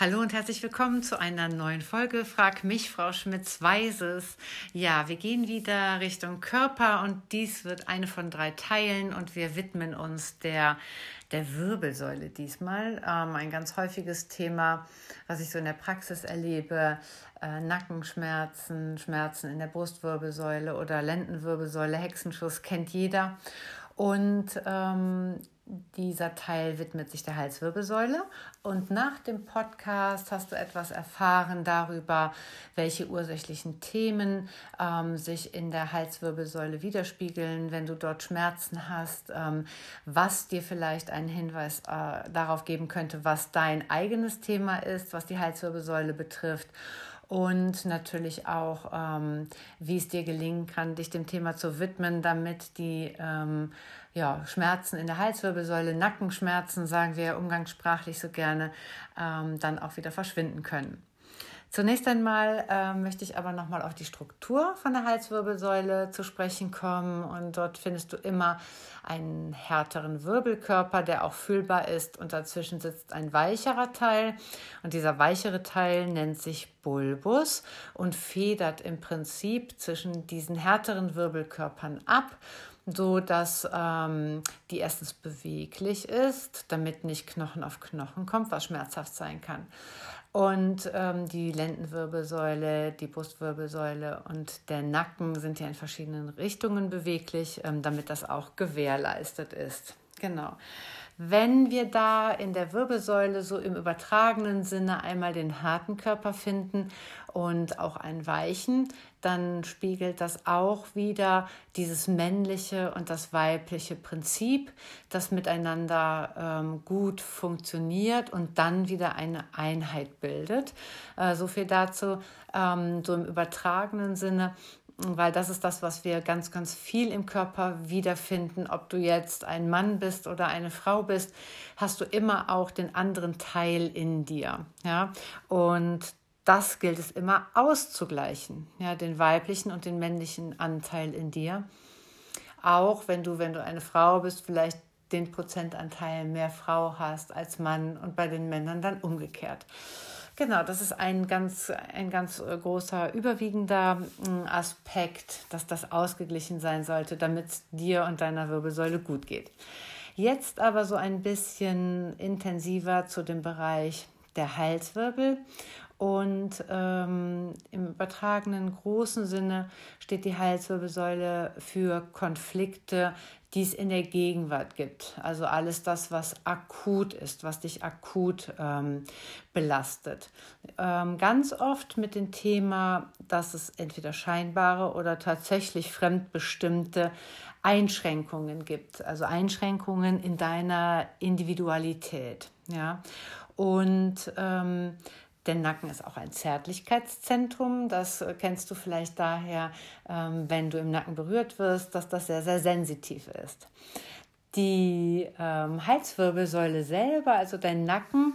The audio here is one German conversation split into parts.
Hallo und herzlich willkommen zu einer neuen Folge Frag mich, Frau Schmitz-Weises. Ja, wir gehen wieder Richtung Körper und dies wird eine von drei Teilen und wir widmen uns der, der Wirbelsäule diesmal. Ähm, ein ganz häufiges Thema, was ich so in der Praxis erlebe. Äh, Nackenschmerzen, Schmerzen in der Brustwirbelsäule oder Lendenwirbelsäule, Hexenschuss kennt jeder. Und ähm, dieser Teil widmet sich der Halswirbelsäule. Und nach dem Podcast hast du etwas erfahren darüber, welche ursächlichen Themen ähm, sich in der Halswirbelsäule widerspiegeln, wenn du dort Schmerzen hast, ähm, was dir vielleicht einen Hinweis äh, darauf geben könnte, was dein eigenes Thema ist, was die Halswirbelsäule betrifft und natürlich auch, ähm, wie es dir gelingen kann, dich dem Thema zu widmen, damit die ähm, ja, Schmerzen in der Halswirbelsäule, Nackenschmerzen, sagen wir umgangssprachlich so gerne, ähm, dann auch wieder verschwinden können. Zunächst einmal äh, möchte ich aber nochmal auf die Struktur von der Halswirbelsäule zu sprechen kommen. Und dort findest du immer einen härteren Wirbelkörper, der auch fühlbar ist. Und dazwischen sitzt ein weicherer Teil. Und dieser weichere Teil nennt sich Bulbus und federt im Prinzip zwischen diesen härteren Wirbelkörpern ab so dass ähm, die erstens beweglich ist, damit nicht Knochen auf Knochen kommt, was schmerzhaft sein kann. Und ähm, die Lendenwirbelsäule, die Brustwirbelsäule und der Nacken sind ja in verschiedenen Richtungen beweglich, ähm, damit das auch gewährleistet ist. Genau. Wenn wir da in der Wirbelsäule so im übertragenen Sinne einmal den harten Körper finden und auch einen weichen, dann spiegelt das auch wieder dieses männliche und das weibliche Prinzip, das miteinander ähm, gut funktioniert und dann wieder eine Einheit bildet. Äh, so viel dazu, ähm, so im übertragenen Sinne weil das ist das, was wir ganz, ganz viel im Körper wiederfinden. Ob du jetzt ein Mann bist oder eine Frau bist, hast du immer auch den anderen Teil in dir. Ja? Und das gilt es immer auszugleichen, ja, den weiblichen und den männlichen Anteil in dir. Auch wenn du, wenn du eine Frau bist, vielleicht den Prozentanteil mehr Frau hast als Mann und bei den Männern dann umgekehrt. Genau, das ist ein ganz, ein ganz äh, großer, überwiegender mm, Aspekt, dass das ausgeglichen sein sollte, damit dir und deiner Wirbelsäule gut geht. Jetzt aber so ein bisschen intensiver zu dem Bereich der Halswirbel und ähm, im übertragenen großen Sinne steht die Halswirbelsäule für Konflikte, die es in der Gegenwart gibt. Also alles das, was akut ist, was dich akut ähm, belastet. Ähm, ganz oft mit dem Thema, dass es entweder scheinbare oder tatsächlich fremdbestimmte Einschränkungen gibt. Also Einschränkungen in deiner Individualität. Ja. Und ähm, der Nacken ist auch ein Zärtlichkeitszentrum. Das äh, kennst du vielleicht daher, ähm, wenn du im Nacken berührt wirst, dass das sehr, sehr sensitiv ist. Die ähm, Halswirbelsäule selber, also dein Nacken,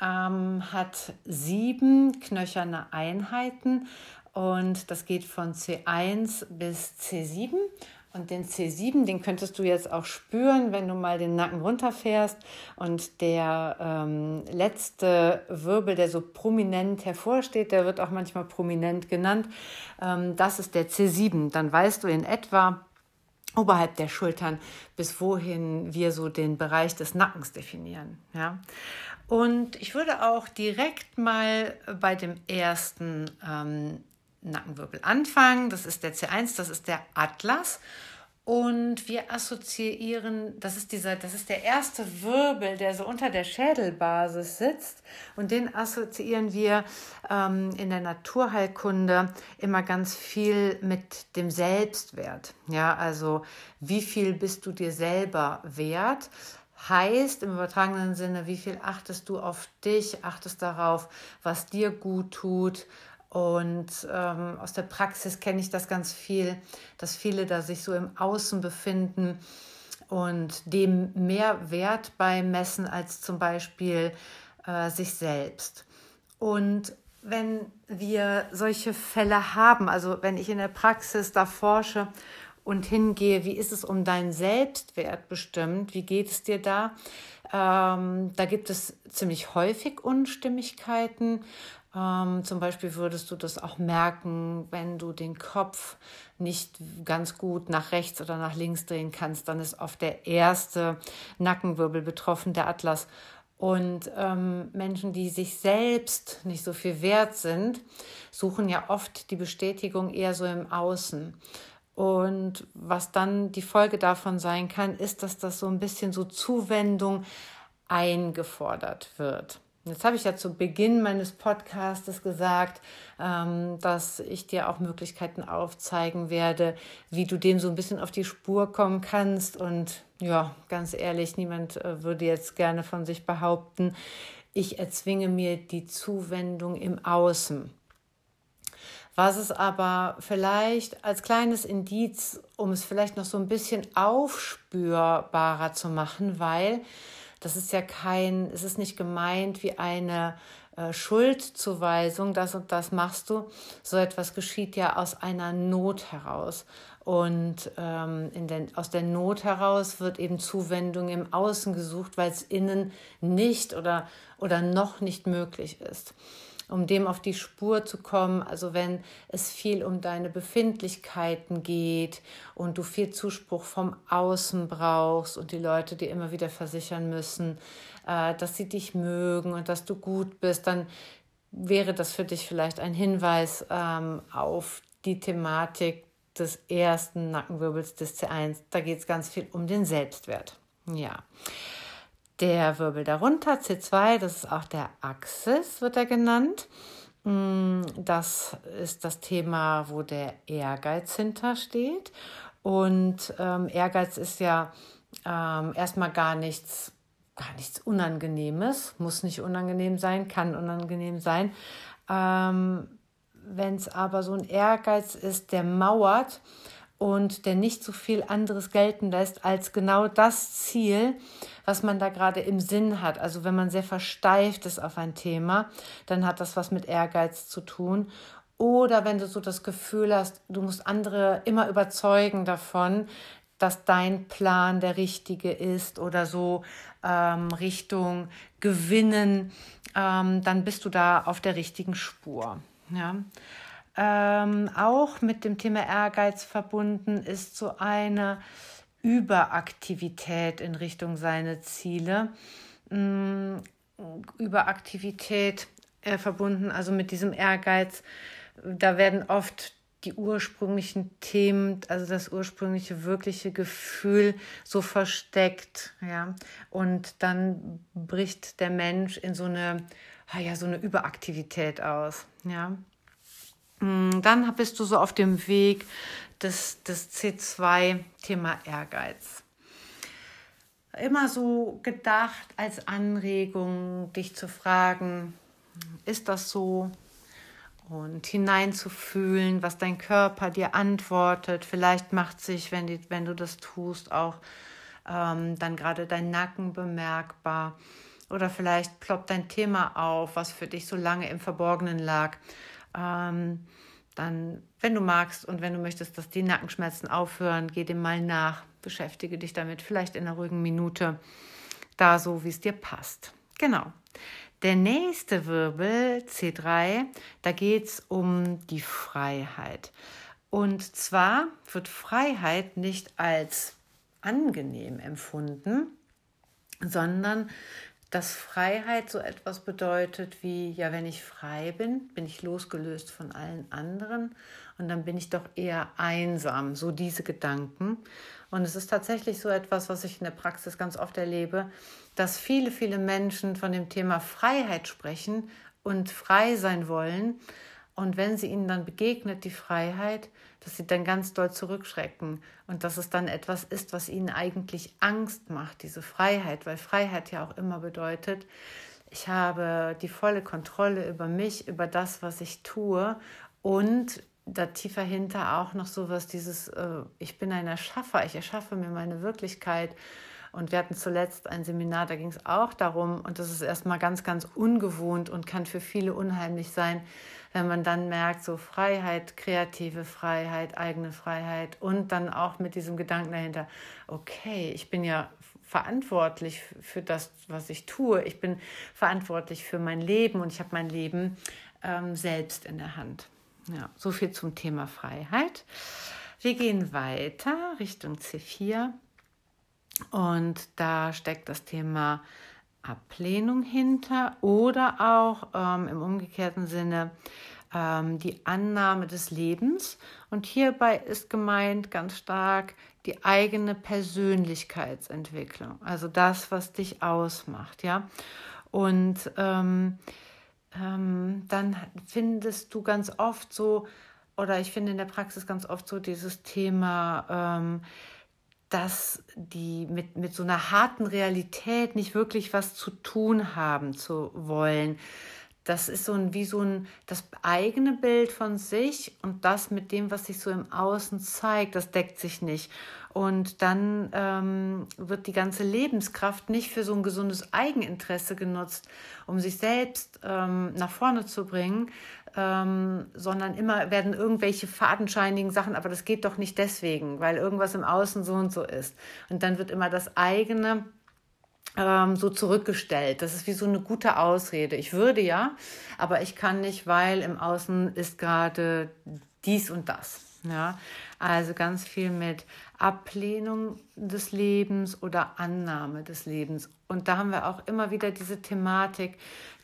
ähm, hat sieben knöcherne Einheiten und das geht von C1 bis C7 und den C7, den könntest du jetzt auch spüren, wenn du mal den Nacken runterfährst. Und der ähm, letzte Wirbel, der so prominent hervorsteht, der wird auch manchmal prominent genannt. Ähm, das ist der C7. Dann weißt du in etwa, oberhalb der Schultern, bis wohin wir so den Bereich des Nackens definieren. Ja? Und ich würde auch direkt mal bei dem ersten ähm, Nackenwirbel anfangen. Das ist der C1, das ist der Atlas. Und wir assoziieren, das ist dieser, das ist der erste Wirbel, der so unter der Schädelbasis sitzt. Und den assoziieren wir ähm, in der Naturheilkunde immer ganz viel mit dem Selbstwert. Ja, also wie viel bist du dir selber wert? Heißt im übertragenen Sinne, wie viel achtest du auf dich, achtest darauf, was dir gut tut, und ähm, aus der Praxis kenne ich das ganz viel, dass viele da sich so im Außen befinden und dem mehr Wert beimessen als zum Beispiel äh, sich selbst. Und wenn wir solche Fälle haben, also wenn ich in der Praxis da forsche und hingehe, wie ist es um deinen Selbstwert bestimmt, wie geht es dir da, Ähm, da gibt es ziemlich häufig Unstimmigkeiten. Ähm, zum Beispiel würdest du das auch merken, wenn du den Kopf nicht ganz gut nach rechts oder nach links drehen kannst. Dann ist oft der erste Nackenwirbel betroffen, der Atlas. Und ähm, Menschen, die sich selbst nicht so viel wert sind, suchen ja oft die Bestätigung eher so im Außen. Und was dann die Folge davon sein kann, ist, dass das so ein bisschen so Zuwendung eingefordert wird. Jetzt habe ich ja zu Beginn meines Podcastes gesagt, ähm, dass ich dir auch Möglichkeiten aufzeigen werde, wie du dem so ein bisschen auf die Spur kommen kannst. Und ja, ganz ehrlich, niemand äh, würde jetzt gerne von sich behaupten, ich erzwinge mir die Zuwendung im Außen. Was es aber vielleicht als kleines Indiz, um es vielleicht noch so ein bisschen aufspürbarer zu machen, weil das ist ja kein, es ist nicht gemeint wie eine äh, Schuldzuweisung, das und das machst du. So etwas geschieht ja aus einer Not heraus. Und ähm, in den, aus der Not heraus wird eben Zuwendung im Außen gesucht, weil es innen nicht oder, oder noch nicht möglich ist um dem auf die Spur zu kommen. Also wenn es viel um deine Befindlichkeiten geht und du viel Zuspruch vom Außen brauchst und die Leute dir immer wieder versichern müssen, äh, dass sie dich mögen und dass du gut bist, dann wäre das für dich vielleicht ein Hinweis ähm, auf die Thematik des ersten Nackenwirbels des C1. Da geht es ganz viel um den Selbstwert. Ja. Der Wirbel darunter, C2, das ist auch der Axis, wird er genannt. Mm, das ist das Thema, wo der Ehrgeiz hintersteht. Und ähm, Ehrgeiz ist ja ähm, erstmal gar nichts, gar nichts Unangenehmes, muss nicht unangenehm sein, kann unangenehm sein. Ähm, Wenn es aber so ein Ehrgeiz ist, der mauert und der nicht so viel anderes gelten lässt als genau das Ziel, was man da gerade im Sinn hat. Also wenn man sehr versteift ist auf ein Thema, dann hat das was mit Ehrgeiz zu tun. Oder wenn du so das Gefühl hast, du musst andere immer überzeugen davon, dass dein Plan der richtige ist oder so ähm, Richtung Gewinnen, ähm, dann bist du da auf der richtigen Spur. Ja. Ähm, auch mit dem Thema Ehrgeiz verbunden ist so eine Überaktivität in Richtung seine Ziele. Ähm, Überaktivität äh, verbunden, also mit diesem Ehrgeiz. Da werden oft die ursprünglichen Themen, also das ursprüngliche wirkliche Gefühl so versteckt, ja. Und dann bricht der Mensch in so eine, ah ja, so eine Überaktivität aus, ja. Mm, dann bist du so auf dem Weg des, des C2 Thema Ehrgeiz. Immer so gedacht als Anregung, dich zu fragen, ist das so? Und hineinzufühlen, was dein Körper dir antwortet. Vielleicht macht sich, wenn, die, wenn du das tust, auch ähm, dann gerade dein Nacken bemerkbar. Oder vielleicht ploppt dein Thema auf, was für dich so lange im Verborgenen lag ähm, dann, wenn du magst und wenn du möchtest, dass die Nackenschmerzen aufhören, geh dem mal nach, beschäftige dich damit, vielleicht in einer ruhigen Minute, da so, wie es dir passt. Genau. Der nächste Wirbel, C3, da geht es um die Freiheit. Und zwar wird Freiheit nicht als angenehm empfunden, sondern dass Freiheit so etwas bedeutet wie, ja, wenn ich frei bin, bin ich losgelöst von allen anderen und dann bin ich doch eher einsam, so diese Gedanken. Und es ist tatsächlich so etwas, was ich in der Praxis ganz oft erlebe, dass viele, viele Menschen von dem Thema Freiheit sprechen und frei sein wollen. Und wenn sie ihnen dann begegnet, die Freiheit, dass sie dann ganz doll zurückschrecken und dass es dann etwas ist, was ihnen eigentlich Angst macht, diese Freiheit, weil Freiheit ja auch immer bedeutet, ich habe die volle Kontrolle über mich, über das, was ich tue und da tiefer hinter auch noch sowas, dieses, äh, ich bin ein Erschaffer, ich erschaffe mir meine Wirklichkeit. Und wir hatten zuletzt ein Seminar, da ging es auch darum, und das ist erstmal ganz, ganz ungewohnt und kann für viele unheimlich sein, wenn man dann merkt, so Freiheit, kreative Freiheit, eigene Freiheit und dann auch mit diesem Gedanken dahinter, okay, ich bin ja verantwortlich für das, was ich tue. Ich bin verantwortlich für mein Leben und ich habe mein Leben ähm, selbst in der Hand. Ja, so viel zum Thema Freiheit. Wir gehen weiter Richtung C4 und da steckt das Thema Ablehnung hinter oder auch ähm, im umgekehrten Sinne ähm, die Annahme des Lebens. Und hierbei ist gemeint ganz stark die eigene Persönlichkeitsentwicklung, also das, was dich ausmacht, ja. Und ähm, ähm, dann findest du ganz oft so, oder ich finde in der Praxis ganz oft so dieses Thema, ähm, dass die mit, mit so einer harten Realität nicht wirklich was zu tun haben zu wollen. Das ist so ein, wie so ein, das eigene Bild von sich und das mit dem, was sich so im Außen zeigt, das deckt sich nicht. Und dann ähm, wird die ganze Lebenskraft nicht für so ein gesundes Eigeninteresse genutzt, um sich selbst ähm, nach vorne zu bringen, ähm, sondern immer werden irgendwelche fadenscheinigen Sachen, aber das geht doch nicht deswegen, weil irgendwas im Außen so und so ist. Und dann wird immer das eigene ähm, so zurückgestellt. Das ist wie so eine gute Ausrede. Ich würde ja, aber ich kann nicht, weil im Außen ist gerade dies und das. Ja, also ganz viel mit Ablehnung des Lebens oder Annahme des Lebens. Und da haben wir auch immer wieder diese Thematik,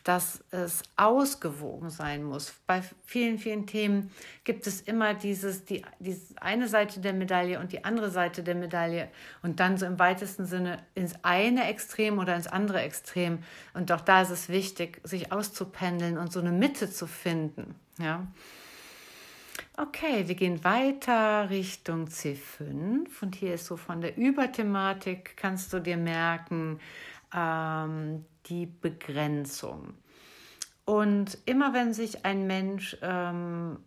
dass es ausgewogen sein muss. Bei vielen, vielen Themen gibt es immer dieses, die, diese eine Seite der Medaille und die andere Seite der Medaille und dann so im weitesten Sinne ins eine Extrem oder ins andere Extrem. Und auch da ist es wichtig, sich auszupendeln und so eine Mitte zu finden. Ja. Okay, wir gehen weiter Richtung C5 und hier ist so von der Überthematik, kannst du dir merken, ähm, die Begrenzung. Und immer wenn sich ein Mensch ähm,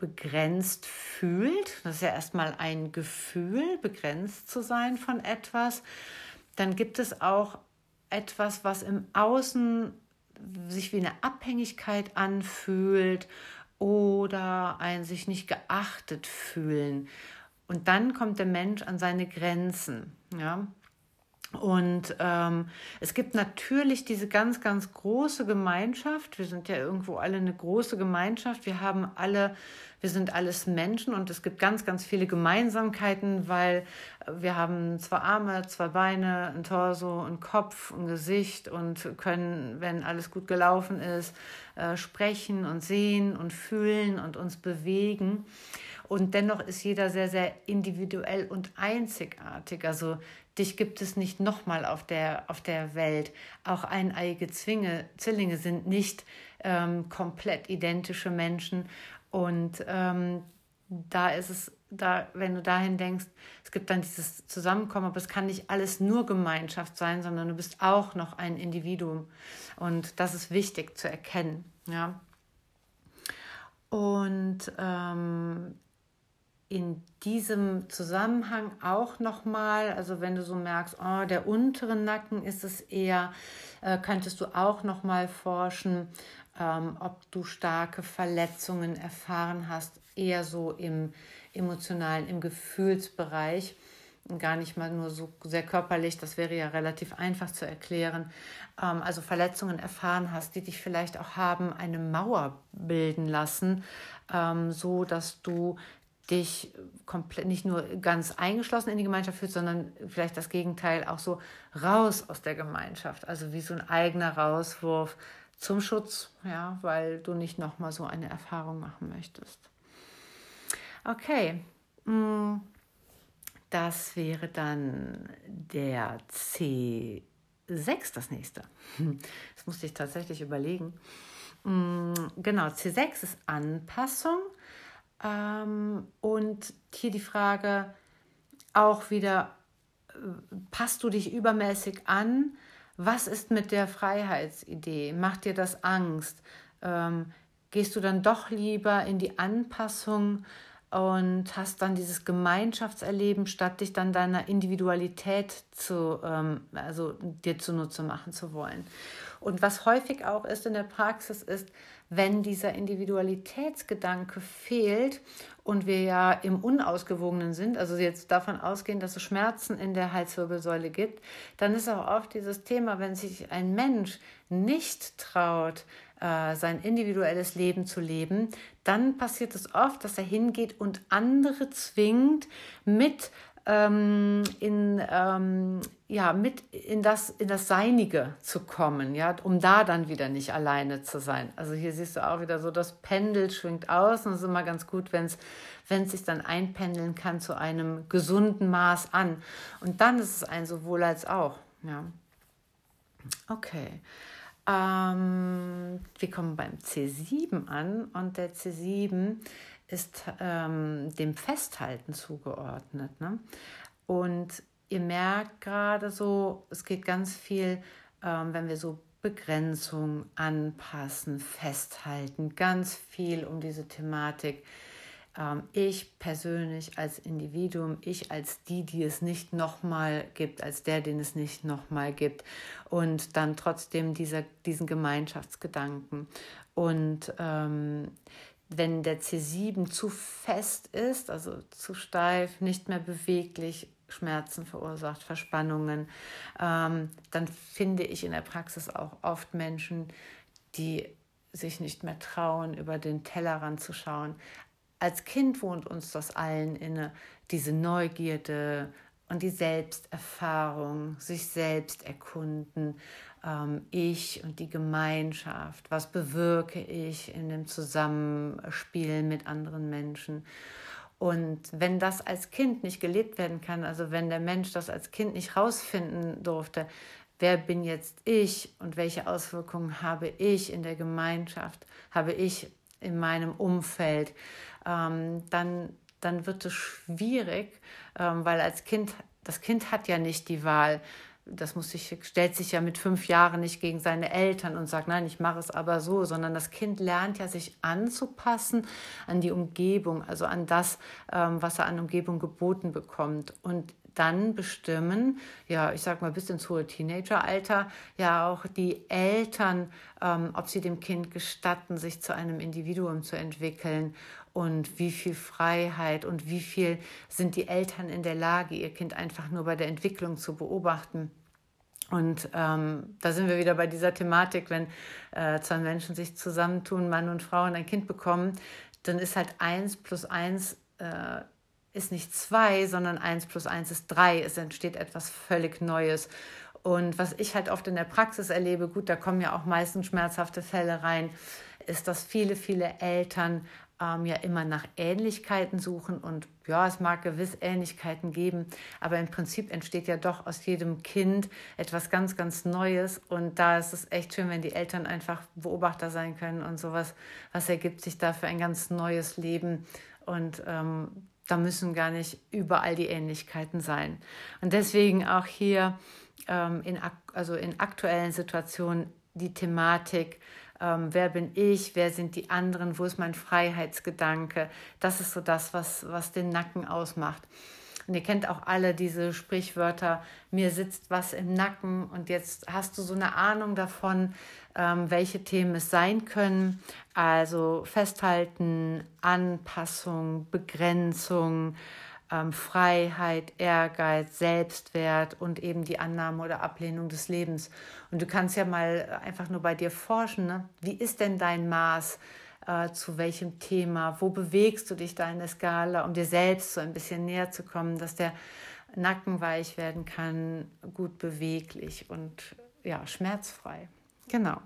begrenzt fühlt, das ist ja erstmal ein Gefühl, begrenzt zu sein von etwas, dann gibt es auch etwas, was im Außen sich wie eine Abhängigkeit anfühlt oder ein sich nicht geachtet fühlen. Und dann kommt der Mensch an seine Grenzen. Ja? Und ähm, es gibt natürlich diese ganz, ganz große Gemeinschaft. Wir sind ja irgendwo alle eine große Gemeinschaft. Wir haben alle, wir sind alles Menschen und es gibt ganz, ganz viele Gemeinsamkeiten, weil wir haben zwei Arme, zwei Beine, ein Torso, ein Kopf, ein Gesicht und können, wenn alles gut gelaufen ist, äh, sprechen und sehen und fühlen und uns bewegen. Und dennoch ist jeder sehr, sehr individuell und einzigartig. Also Dich gibt es nicht nochmal auf der, auf der Welt. Auch eineiige Zwinge, Zwillinge sind nicht ähm, komplett identische Menschen. Und ähm, da ist es, da, wenn du dahin denkst, es gibt dann dieses Zusammenkommen, aber es kann nicht alles nur Gemeinschaft sein, sondern du bist auch noch ein Individuum. Und das ist wichtig zu erkennen. Ja. Und ähm, in diesem Zusammenhang auch nochmal, also wenn du so merkst, oh, der untere Nacken ist es eher, äh, könntest du auch nochmal forschen, ähm, ob du starke Verletzungen erfahren hast, eher so im emotionalen, im Gefühlsbereich gar nicht mal nur so sehr körperlich, das wäre ja relativ einfach zu erklären. Ähm, also Verletzungen erfahren hast, die dich vielleicht auch haben eine Mauer bilden lassen, ähm, so dass du dich komplett nicht nur ganz eingeschlossen in die Gemeinschaft fühlst, sondern vielleicht das Gegenteil auch so raus aus der Gemeinschaft, also wie so ein eigener Rauswurf zum Schutz, ja, weil du nicht nochmal so eine Erfahrung machen möchtest. Okay, mm, das wäre dann der C6, das nächste. Das musste ich tatsächlich überlegen. Mm, genau, C6 ist Anpassung. Ähm, und hier die Frage auch wieder, äh, passt du dich übermäßig an? Was ist mit der Freiheitsidee? Macht dir das Angst? Ähm, gehst du dann doch lieber in die Anpassung und hast dann dieses Gemeinschaftserleben, statt dich dann deiner Individualität zu, ähm, also dir zunutze machen zu wollen? Und was häufig auch ist in der Praxis, ist, wenn dieser Individualitätsgedanke fehlt und wir ja im Unausgewogenen sind, also jetzt davon ausgehen, dass es Schmerzen in der Halswirbelsäule gibt, dann ist auch oft dieses Thema, wenn sich ein Mensch nicht traut, äh, sein individuelles Leben zu leben, dann passiert es oft, dass er hingeht und andere zwingt, mit ähm, in, ähm, ja, mit in das, in das Seinige zu kommen, ja, um da dann wieder nicht alleine zu sein. Also hier siehst du auch wieder so, das Pendel schwingt aus und es ist immer ganz gut, wenn es sich dann einpendeln kann zu einem gesunden Maß an. Und dann ist es ein sowohl als auch. Ja. Okay. Ähm, wir kommen beim C7 an und der C7 ist ähm, dem Festhalten zugeordnet. Ne? Und ihr merkt gerade so, es geht ganz viel, ähm, wenn wir so Begrenzung anpassen, festhalten, ganz viel um diese Thematik. Ähm, ich persönlich als Individuum, ich als die, die es nicht nochmal gibt, als der, den es nicht nochmal gibt und dann trotzdem dieser, diesen Gemeinschaftsgedanken. Und ähm, wenn der C7 zu fest ist, also zu steif, nicht mehr beweglich, Schmerzen verursacht, Verspannungen, ähm, dann finde ich in der Praxis auch oft Menschen, die sich nicht mehr trauen, über den Tellerrand zu schauen. Als Kind wohnt uns das allen inne, diese Neugierde und die Selbsterfahrung, sich selbst erkunden, ähm, ich und die Gemeinschaft, was bewirke ich in dem Zusammenspiel mit anderen Menschen. Und wenn das als Kind nicht gelebt werden kann, also wenn der Mensch das als Kind nicht rausfinden durfte, wer bin jetzt ich und welche Auswirkungen habe ich in der Gemeinschaft, habe ich in meinem Umfeld, ähm, dann, dann wird es schwierig, ähm, weil als Kind, das Kind hat ja nicht die Wahl, das muss sich, stellt sich ja mit fünf Jahren nicht gegen seine Eltern und sagt, nein, ich mache es aber so, sondern das Kind lernt ja, sich anzupassen an die Umgebung, also an das, ähm, was er an Umgebung geboten bekommt. Und dann bestimmen, ja, ich sag mal bis ins hohe Teenageralter, ja auch die Eltern, ähm, ob sie dem Kind gestatten, sich zu einem Individuum zu entwickeln und wie viel Freiheit und wie viel sind die Eltern in der Lage, ihr Kind einfach nur bei der Entwicklung zu beobachten. Und ähm, da sind wir wieder bei dieser Thematik, wenn äh, zwei Menschen sich zusammentun, Mann und Frau und ein Kind bekommen, dann ist halt eins plus eins äh, ist nicht zwei, sondern eins plus eins ist drei. Es entsteht etwas völlig Neues. Und was ich halt oft in der Praxis erlebe, gut, da kommen ja auch meistens schmerzhafte Fälle rein, ist, dass viele, viele Eltern ähm, ja immer nach Ähnlichkeiten suchen und ja, es mag gewiss Ähnlichkeiten geben, aber im Prinzip entsteht ja doch aus jedem Kind etwas ganz, ganz Neues und da ist es echt schön, wenn die Eltern einfach Beobachter sein können und sowas, was ergibt sich da für ein ganz neues Leben und ähm, da müssen gar nicht überall die Ähnlichkeiten sein. Und deswegen auch hier ähm, in, also in aktuellen Situationen die Thematik, ähm, wer bin ich, wer sind die anderen, wo ist mein Freiheitsgedanke. Das ist so das, was, was den Nacken ausmacht. Und ihr kennt auch alle diese Sprichwörter, mir sitzt was im Nacken und jetzt hast du so eine Ahnung davon, ähm, welche Themen es sein können. Also festhalten, Anpassung, Begrenzung, ähm, Freiheit, Ehrgeiz, Selbstwert und eben die Annahme oder Ablehnung des Lebens. Und du kannst ja mal einfach nur bei dir forschen, ne? wie ist denn dein Maß? Äh, zu welchem Thema, wo bewegst du dich da in der Skala, um dir selbst so ein bisschen näher zu kommen, dass der Nacken weich werden kann, gut beweglich und ja, schmerzfrei. Genau.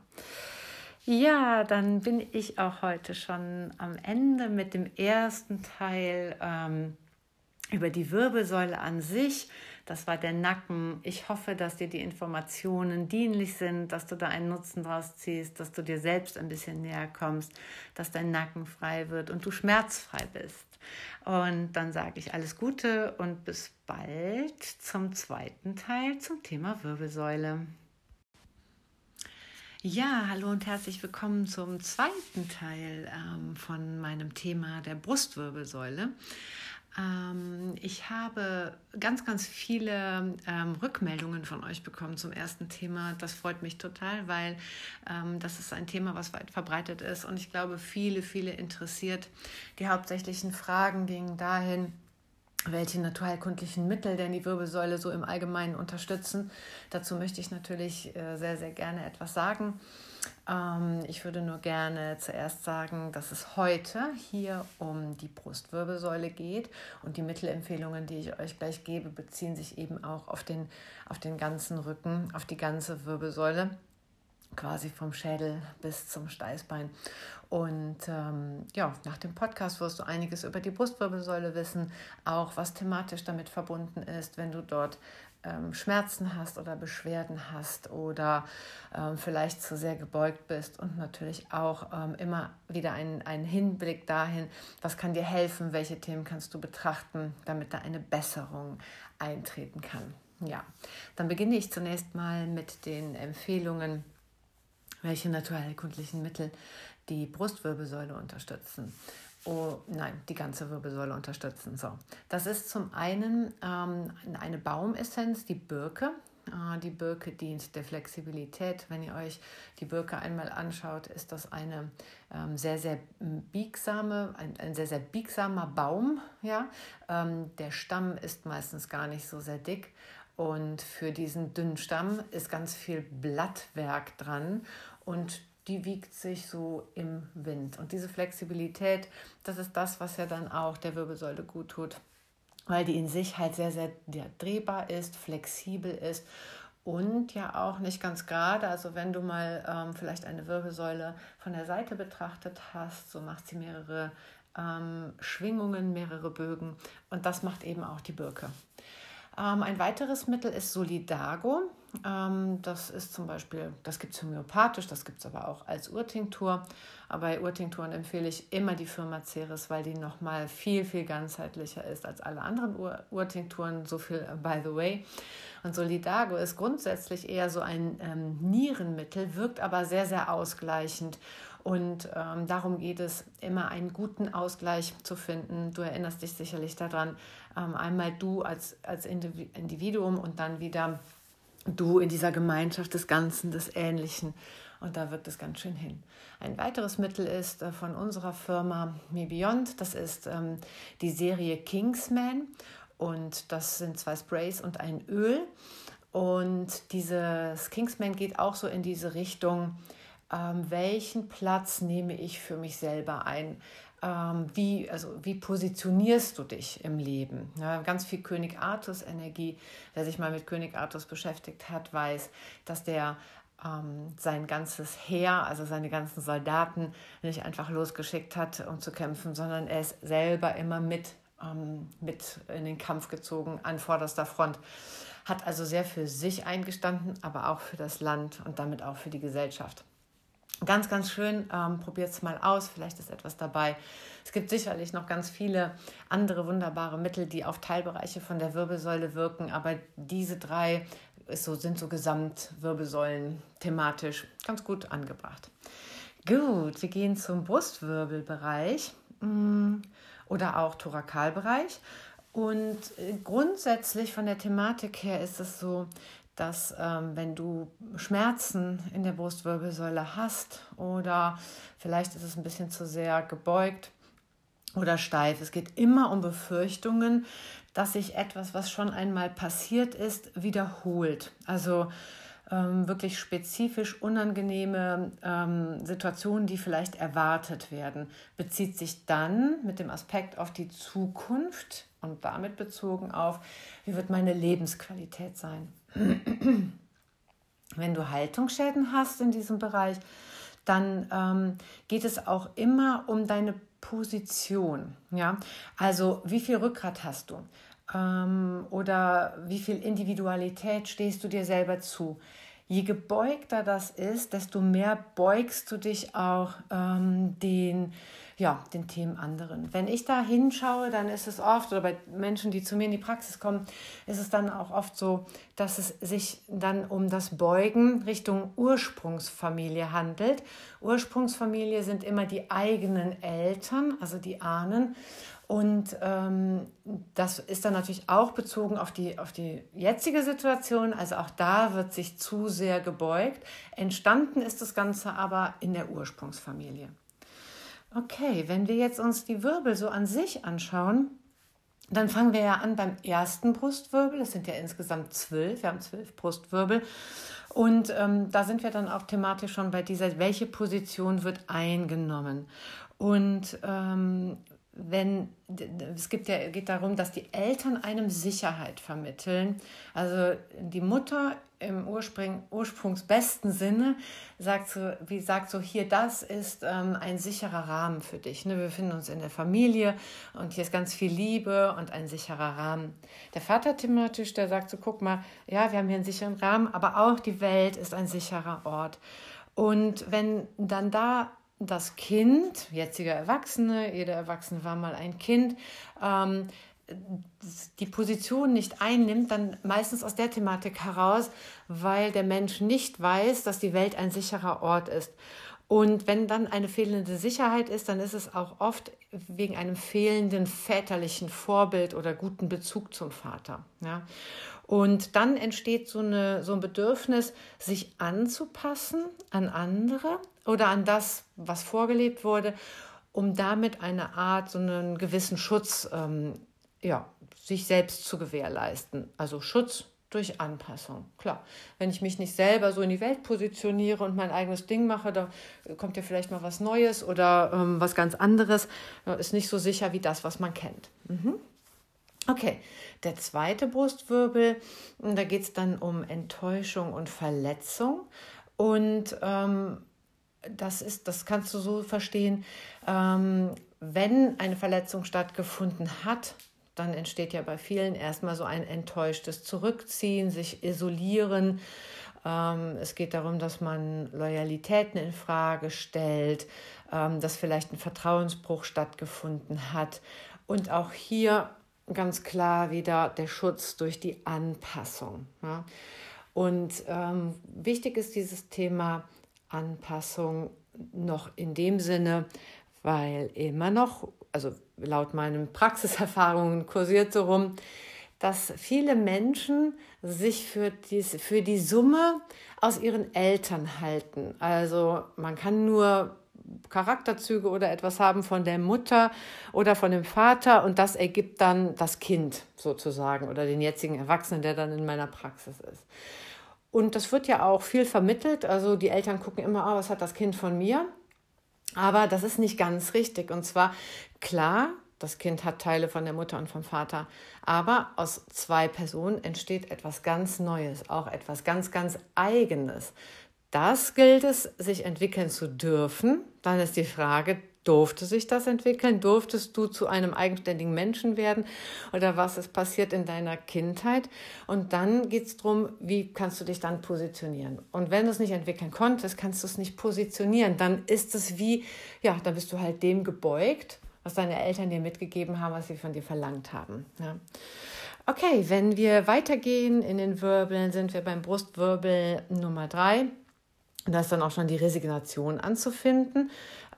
Ja, dann bin ich auch heute schon am Ende mit dem ersten Teil ähm, über die Wirbelsäule an sich. Das war der Nacken. Ich hoffe, dass dir die Informationen dienlich sind, dass du da einen Nutzen draus ziehst, dass du dir selbst ein bisschen näher kommst, dass dein Nacken frei wird und du schmerzfrei bist. Und dann sage ich alles Gute und bis bald zum zweiten Teil zum Thema Wirbelsäule. Ja, hallo und herzlich willkommen zum zweiten Teil ähm, von meinem Thema der Brustwirbelsäule. Ähm, ich habe ganz, ganz viele ähm, Rückmeldungen von euch bekommen zum ersten Thema. Das freut mich total, weil ähm, das ist ein Thema, was weit verbreitet ist und ich glaube, viele, viele interessiert. Die hauptsächlichen Fragen gingen dahin, welche naturheilkundlichen Mittel denn die Wirbelsäule so im Allgemeinen unterstützen. Dazu möchte ich natürlich äh, sehr, sehr gerne etwas sagen. Ähm, ich würde nur gerne zuerst sagen, dass es heute hier um die Brustwirbelsäule geht und die Mittelempfehlungen, die ich euch gleich gebe, beziehen sich eben auch auf den, auf den ganzen Rücken, auf die ganze Wirbelsäule quasi vom Schädel bis zum Steißbein. Und ähm, ja, nach dem Podcast wirst du einiges über die Brustwirbelsäule wissen, auch was thematisch damit verbunden ist, wenn du dort ähm, Schmerzen hast oder Beschwerden hast oder ähm, vielleicht zu sehr gebeugt bist und natürlich auch ähm, immer wieder einen, Hinblick dahin, was kann dir helfen, welche Themen kannst du betrachten, damit da eine Besserung eintreten kann. Ja, dann beginne ich zunächst mal mit den Empfehlungen, welche naturheilkundlichen Mittel die Brustwirbelsäule unterstützen oh, nein, die ganze Wirbelsäule unterstützen. So, das ist zum einen ähm, eine Baumessenz, die Birke. Äh, die Birke dient der Flexibilität. Wenn ihr euch die Birke einmal anschaut, ist das eine ähm, sehr, sehr biegsame, ein, ein sehr, sehr biegsamer Baum. Ja? Ähm, der Stamm ist meistens gar nicht so sehr dick. Und für diesen dünnen Stamm ist ganz viel Blattwerk dran. Und die wiegt sich so im Wind. Und diese Flexibilität, das ist das, was ja dann auch der Wirbelsäule gut tut, weil die in sich halt sehr, sehr drehbar ist, flexibel ist und ja auch nicht ganz gerade. Also wenn du mal ähm, vielleicht eine Wirbelsäule von der Seite betrachtet hast, so macht sie mehrere ähm, Schwingungen, mehrere Bögen und das macht eben auch die Birke. Ähm, ein weiteres Mittel ist Solidago. Ähm, das ist zum Beispiel, das gibt es homöopathisch, das gibt es aber auch als Urtinktur. Aber bei Urtinkturen empfehle ich immer die Firma Ceres, weil die nochmal viel, viel ganzheitlicher ist als alle anderen Ur Urtinkturen. So viel äh, by the way. Und Solidago ist grundsätzlich eher so ein ähm, Nierenmittel, wirkt aber sehr, sehr ausgleichend. Und ähm, darum geht es, immer einen guten Ausgleich zu finden. Du erinnerst dich sicherlich daran, ähm, einmal du als, als Individuum und dann wieder du in dieser Gemeinschaft des Ganzen, des Ähnlichen. Und da wirkt es ganz schön hin. Ein weiteres Mittel ist äh, von unserer Firma Me Beyond. Das ist ähm, die Serie Kingsman. Und das sind zwei Sprays und ein Öl. Und dieses Kingsman geht auch so in diese Richtung, ähm, welchen Platz nehme ich für mich selber ein? Ähm, wie, also, wie positionierst du dich im Leben? Ja, ganz viel König Artus Energie. Wer sich mal mit König Artus beschäftigt hat, weiß, dass der ähm, sein ganzes Heer, also seine ganzen Soldaten, nicht einfach losgeschickt hat, um zu kämpfen, sondern er ist selber immer mit, ähm, mit in den Kampf gezogen, an vorderster Front hat also sehr für sich eingestanden, aber auch für das Land und damit auch für die Gesellschaft. Ganz, ganz schön. Ähm, Probiert es mal aus. Vielleicht ist etwas dabei. Es gibt sicherlich noch ganz viele andere wunderbare Mittel, die auf Teilbereiche von der Wirbelsäule wirken. Aber diese drei so, sind so Gesamtwirbelsäulen thematisch ganz gut angebracht. Gut, wir gehen zum Brustwirbelbereich mm, oder auch Thorakalbereich. Und äh, grundsätzlich von der Thematik her ist es so, dass ähm, wenn du Schmerzen in der Brustwirbelsäule hast oder vielleicht ist es ein bisschen zu sehr gebeugt oder steif, es geht immer um Befürchtungen, dass sich etwas, was schon einmal passiert ist, wiederholt. Also ähm, wirklich spezifisch unangenehme ähm, Situationen, die vielleicht erwartet werden, bezieht sich dann mit dem Aspekt auf die Zukunft und damit bezogen auf, wie wird meine Lebensqualität sein. Wenn du Haltungsschäden hast in diesem Bereich, dann ähm, geht es auch immer um deine Position. Ja? Also wie viel Rückgrat hast du? Ähm, oder wie viel Individualität stehst du dir selber zu? Je gebeugter das ist, desto mehr beugst du dich auch ähm, den ja, den Themen anderen. Wenn ich da hinschaue, dann ist es oft, oder bei Menschen, die zu mir in die Praxis kommen, ist es dann auch oft so, dass es sich dann um das Beugen Richtung Ursprungsfamilie handelt. Ursprungsfamilie sind immer die eigenen Eltern, also die Ahnen. Und ähm, das ist dann natürlich auch bezogen auf die, auf die jetzige Situation. Also auch da wird sich zu sehr gebeugt. Entstanden ist das Ganze aber in der Ursprungsfamilie. Okay, wenn wir jetzt uns die Wirbel so an sich anschauen, dann fangen wir ja an beim ersten Brustwirbel. Das sind ja insgesamt zwölf. Wir haben zwölf Brustwirbel. Und ähm, da sind wir dann auch thematisch schon bei dieser, welche Position wird eingenommen. Und ähm, wenn es gibt ja, geht darum, dass die Eltern einem Sicherheit vermitteln. Also die Mutter im Ursprung, ursprungsbesten Sinne sagt so, wie sagt so, hier, das ist ähm, ein sicherer Rahmen für dich. Ne? Wir befinden uns in der Familie und hier ist ganz viel Liebe und ein sicherer Rahmen. Der Vater thematisch, der sagt so, guck mal, ja, wir haben hier einen sicheren Rahmen, aber auch die Welt ist ein sicherer Ort. Und wenn dann da das Kind, jetziger Erwachsene, jeder Erwachsene war mal ein Kind, ähm, die Position nicht einnimmt, dann meistens aus der Thematik heraus, weil der Mensch nicht weiß, dass die Welt ein sicherer Ort ist. Und wenn dann eine fehlende Sicherheit ist, dann ist es auch oft wegen einem fehlenden väterlichen Vorbild oder guten Bezug zum Vater. Ja. Und dann entsteht so, eine, so ein Bedürfnis, sich anzupassen an andere oder an das, was vorgelebt wurde, um damit eine Art, so einen gewissen Schutz, ähm, ja, sich selbst zu gewährleisten. Also Schutz durch Anpassung. Klar, wenn ich mich nicht selber so in die Welt positioniere und mein eigenes Ding mache, da kommt ja vielleicht mal was Neues oder ähm, was ganz anderes, ist nicht so sicher wie das, was man kennt. Mhm. Okay, der zweite Brustwirbel, da geht es dann um Enttäuschung und Verletzung. Und ähm, das ist, das kannst du so verstehen, ähm, wenn eine Verletzung stattgefunden hat, dann entsteht ja bei vielen erstmal so ein enttäuschtes Zurückziehen, sich isolieren. Ähm, es geht darum, dass man Loyalitäten in Frage stellt, ähm, dass vielleicht ein Vertrauensbruch stattgefunden hat. Und auch hier ganz klar wieder der Schutz durch die Anpassung. Ja. Und ähm, wichtig ist dieses Thema Anpassung noch in dem Sinne, weil immer noch, also laut meinen Praxiserfahrungen kursiert so rum, dass viele Menschen sich für, dies, für die Summe aus ihren Eltern halten. Also man kann nur Charakterzüge oder etwas haben von der Mutter oder von dem Vater und das ergibt dann das Kind sozusagen oder den jetzigen Erwachsenen, der dann in meiner Praxis ist. Und das wird ja auch viel vermittelt. Also die Eltern gucken immer, oh, was hat das Kind von mir? Aber das ist nicht ganz richtig. Und zwar klar, das Kind hat Teile von der Mutter und vom Vater. Aber aus zwei Personen entsteht etwas ganz Neues, auch etwas ganz, ganz Eigenes. Das gilt es, sich entwickeln zu dürfen. Dann ist die Frage, durfte sich das entwickeln? Durftest du zu einem eigenständigen Menschen werden? Oder was ist passiert in deiner Kindheit? Und dann geht es darum, wie kannst du dich dann positionieren? Und wenn du es nicht entwickeln konntest, kannst du es nicht positionieren. Dann ist es wie, ja, dann bist du halt dem gebeugt, was deine Eltern dir mitgegeben haben, was sie von dir verlangt haben. Ja. Okay, wenn wir weitergehen in den Wirbeln, sind wir beim Brustwirbel Nummer drei. Da ist dann auch schon die Resignation anzufinden.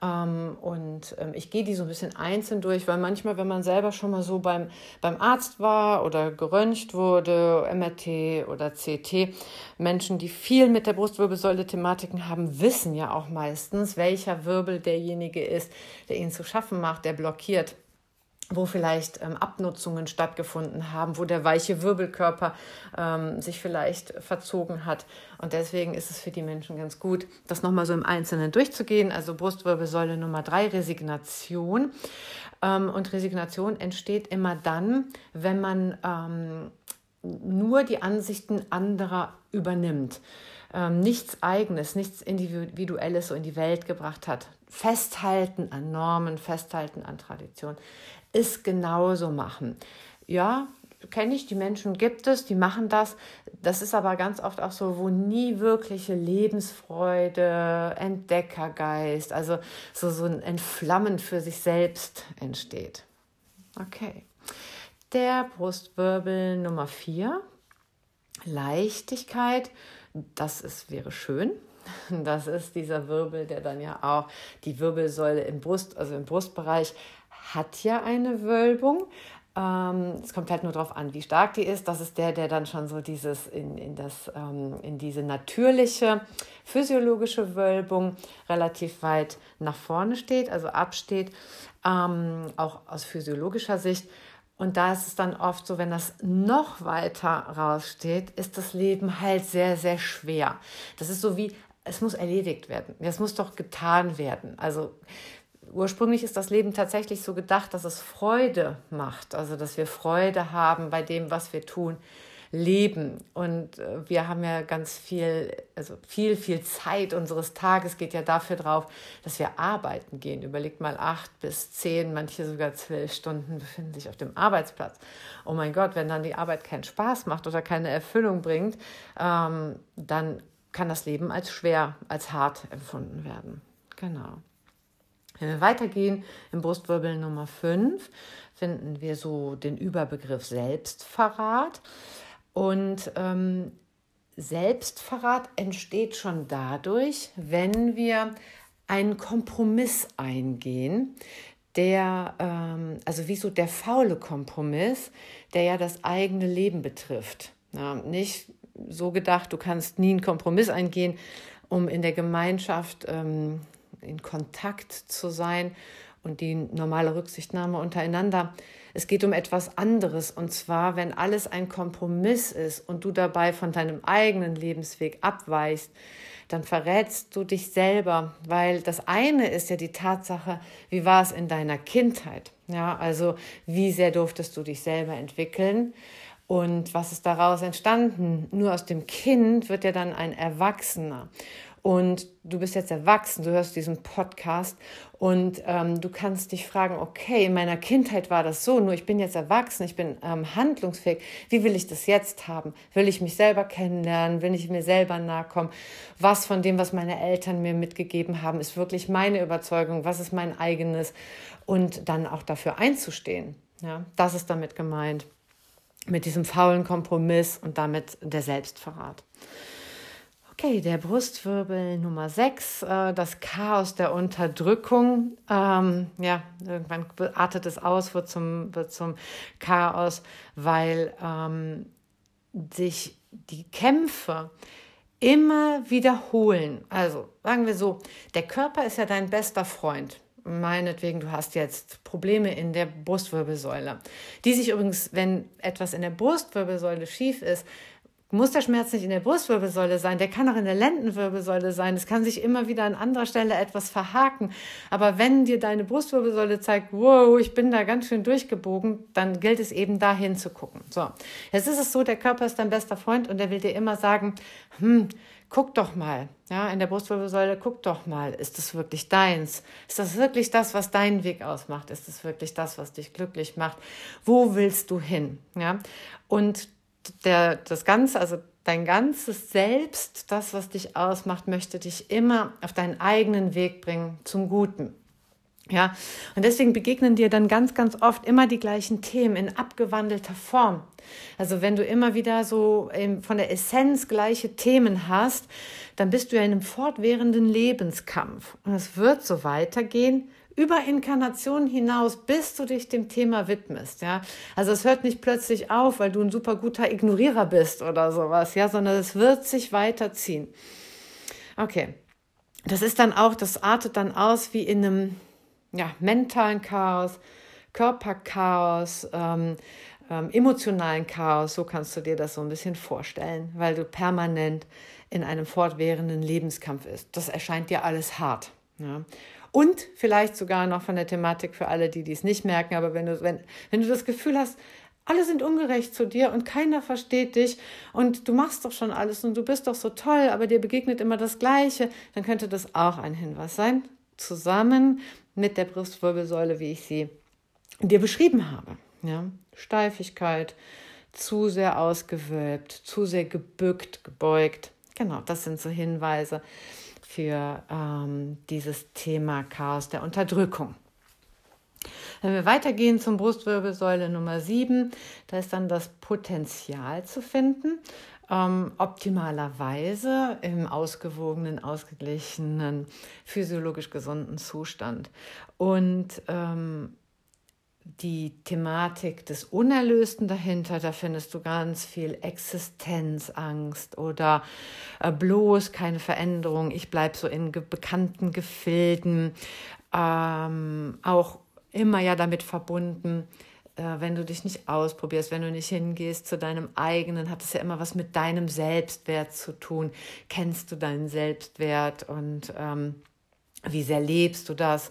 Ähm, und ähm, ich gehe die so ein bisschen einzeln durch, weil manchmal, wenn man selber schon mal so beim, beim Arzt war oder geröntgt wurde, MRT oder CT, Menschen, die viel mit der Brustwirbelsäule-Thematiken haben, wissen ja auch meistens, welcher Wirbel derjenige ist, der ihnen zu schaffen macht, der blockiert wo vielleicht ähm, Abnutzungen stattgefunden haben, wo der weiche Wirbelkörper ähm, sich vielleicht verzogen hat. Und deswegen ist es für die Menschen ganz gut, das nochmal so im Einzelnen durchzugehen. Also Brustwirbelsäule Nummer drei, Resignation. Ähm, und Resignation entsteht immer dann, wenn man ähm, nur die Ansichten anderer übernimmt. Ähm, nichts Eigenes, nichts Individuelles so in die Welt gebracht hat. Festhalten an Normen, festhalten an Tradition es genauso machen. Ja, kenne ich, die Menschen gibt es, die machen das. Das ist aber ganz oft auch so, wo nie wirkliche Lebensfreude, Entdeckergeist, also so, so ein Entflammen für sich selbst entsteht. Okay. Der Brustwirbel Nummer 4, Leichtigkeit, das ist, wäre schön. Das ist dieser Wirbel, der dann ja auch die Wirbelsäule im Brust, also im Brustbereich hat ja eine Wölbung. Ähm, es kommt halt nur darauf an, wie stark die ist. Das ist der, der dann schon so dieses in, in, das, ähm, in diese natürliche physiologische Wölbung relativ weit nach vorne steht, also absteht, ähm, auch aus physiologischer Sicht. Und da ist es dann oft so, wenn das noch weiter raussteht, ist das Leben halt sehr, sehr schwer. Das ist so wie, es muss erledigt werden. Es muss doch getan werden. Also ursprünglich ist das Leben tatsächlich so gedacht, dass es Freude macht. Also, dass wir Freude haben bei dem, was wir tun leben. Und äh, wir haben ja ganz viel, also viel, viel Zeit unseres Tages geht ja dafür drauf, dass wir arbeiten gehen. Überlegt mal acht bis zehn, manche sogar zwölf Stunden befinden sich auf dem Arbeitsplatz. Oh mein Gott, wenn dann die Arbeit keinen Spaß macht oder keine Erfüllung bringt, ähm, dann kann das Leben als schwer, als hart empfunden werden. Genau. Wenn wir weitergehen, im Brustwirbel Nummer 5 finden wir so den Überbegriff Selbstverrat. Und ähm, Selbstverrat entsteht schon dadurch, wenn wir einen Kompromiss eingehen, der, ähm, also wie so der faule Kompromiss, der ja das eigene Leben betrifft. Ja, nicht so gedacht, du kannst nie einen Kompromiss eingehen, um in der Gemeinschaft ähm, in Kontakt zu sein und die normale Rücksichtnahme untereinander es geht um etwas anderes. Und zwar, wenn alles ein Kompromiss ist und du dabei von deinem eigenen Lebensweg abweichst, dann verrätst du dich selber, weil das eine ist ja die Tatsache, wie war es in deiner Kindheit? Ja, also wie sehr durftest du dich selber entwickeln? Und was ist daraus entstanden? Nur aus dem Kind wird ja dann ein Erwachsener und du bist jetzt erwachsen, du hörst diesen Podcast und ähm, du kannst dich fragen, okay, in meiner Kindheit war das so, nur ich bin jetzt erwachsen, ich bin ähm, handlungsfähig. Wie will ich das jetzt haben? Will ich mich selber kennenlernen? Will ich mir selber nahe kommen? Was von dem, was meine Eltern mir mitgegeben haben, ist wirklich meine Überzeugung? Was ist mein eigenes? Und dann auch dafür einzustehen. Ja, das ist damit gemeint. Mit diesem faulen Kompromiss und damit der Selbstverrat. Okay, der Brustwirbel Nummer 6, äh, das Chaos der Unterdrückung. Ähm, ja, irgendwann artet es aus, wird zum, wird zum Chaos, weil ähm, sich die Kämpfe immer wiederholen. Also sagen wir so, der Körper ist ja dein bester Freund. Meinetwegen, du hast jetzt Probleme in der Brustwirbelsäule, die sich übrigens, wenn etwas in der Brustwirbelsäule schief ist, muss der Schmerz nicht in der Brustwirbelsäule sein, der kann auch in der Lendenwirbelsäule sein. Es kann sich immer wieder an anderer Stelle etwas verhaken. Aber wenn dir deine Brustwirbelsäule zeigt, wow, ich bin da ganz schön durchgebogen, dann gilt es eben dahin zu gucken. So, jetzt ist es so, der Körper ist dein bester Freund und er will dir immer sagen, hm, guck doch mal, ja, in der Brustwirbelsäule, guck doch mal, ist das wirklich deins? Ist das wirklich das, was deinen Weg ausmacht? Ist das wirklich das, was dich glücklich macht? Wo willst du hin? Ja, und der, das Ganze, also dein ganzes Selbst, das, was dich ausmacht, möchte dich immer auf deinen eigenen Weg bringen zum Guten. Ja, und deswegen begegnen dir dann ganz, ganz oft immer die gleichen Themen in abgewandelter Form. Also wenn du immer wieder so von der Essenz gleiche Themen hast, dann bist du ja in einem fortwährenden Lebenskampf. Und es wird so weitergehen, über Inkarnationen hinaus, bis du dich dem Thema widmest, ja. Also es hört nicht plötzlich auf, weil du ein super guter Ignorierer bist oder sowas, ja, sondern es wird sich weiterziehen. Okay. Das ist dann auch, das artet dann aus wie in einem, ja, mentalen Chaos, Körperchaos, ähm, ähm, emotionalen Chaos, so kannst du dir das so ein bisschen vorstellen, weil du permanent in einem fortwährenden Lebenskampf ist. Das erscheint dir alles hart. Ja. Und vielleicht sogar noch von der Thematik für alle, die dies nicht merken, aber wenn du, wenn, wenn du das Gefühl hast, alle sind ungerecht zu dir und keiner versteht dich und du machst doch schon alles und du bist doch so toll, aber dir begegnet immer das Gleiche, dann könnte das auch ein Hinweis sein, zusammen mit der Brustwirbelsäule, wie ich sie dir beschrieben habe. Ja? Steifigkeit, zu sehr ausgewölbt, zu sehr gebückt, gebeugt. Genau, das sind so Hinweise für ähm, dieses Thema Chaos der Unterdrückung. Wenn wir weitergehen zum Brustwirbelsäule Nummer 7, da ist dann das Potenzial zu finden, ähm, optimalerweise im ausgewogenen, ausgeglichenen, physiologisch gesunden Zustand. Und ähm, die Thematik des Unerlösten dahinter, da findest du ganz viel Existenzangst oder äh, bloß keine Veränderung, ich bleibe so in ge bekannten Gefilden, ähm, auch immer ja damit verbunden, wenn du dich nicht ausprobierst, wenn du nicht hingehst zu deinem eigenen, hat es ja immer was mit deinem Selbstwert zu tun. Kennst du deinen Selbstwert und ähm, wie sehr lebst du das?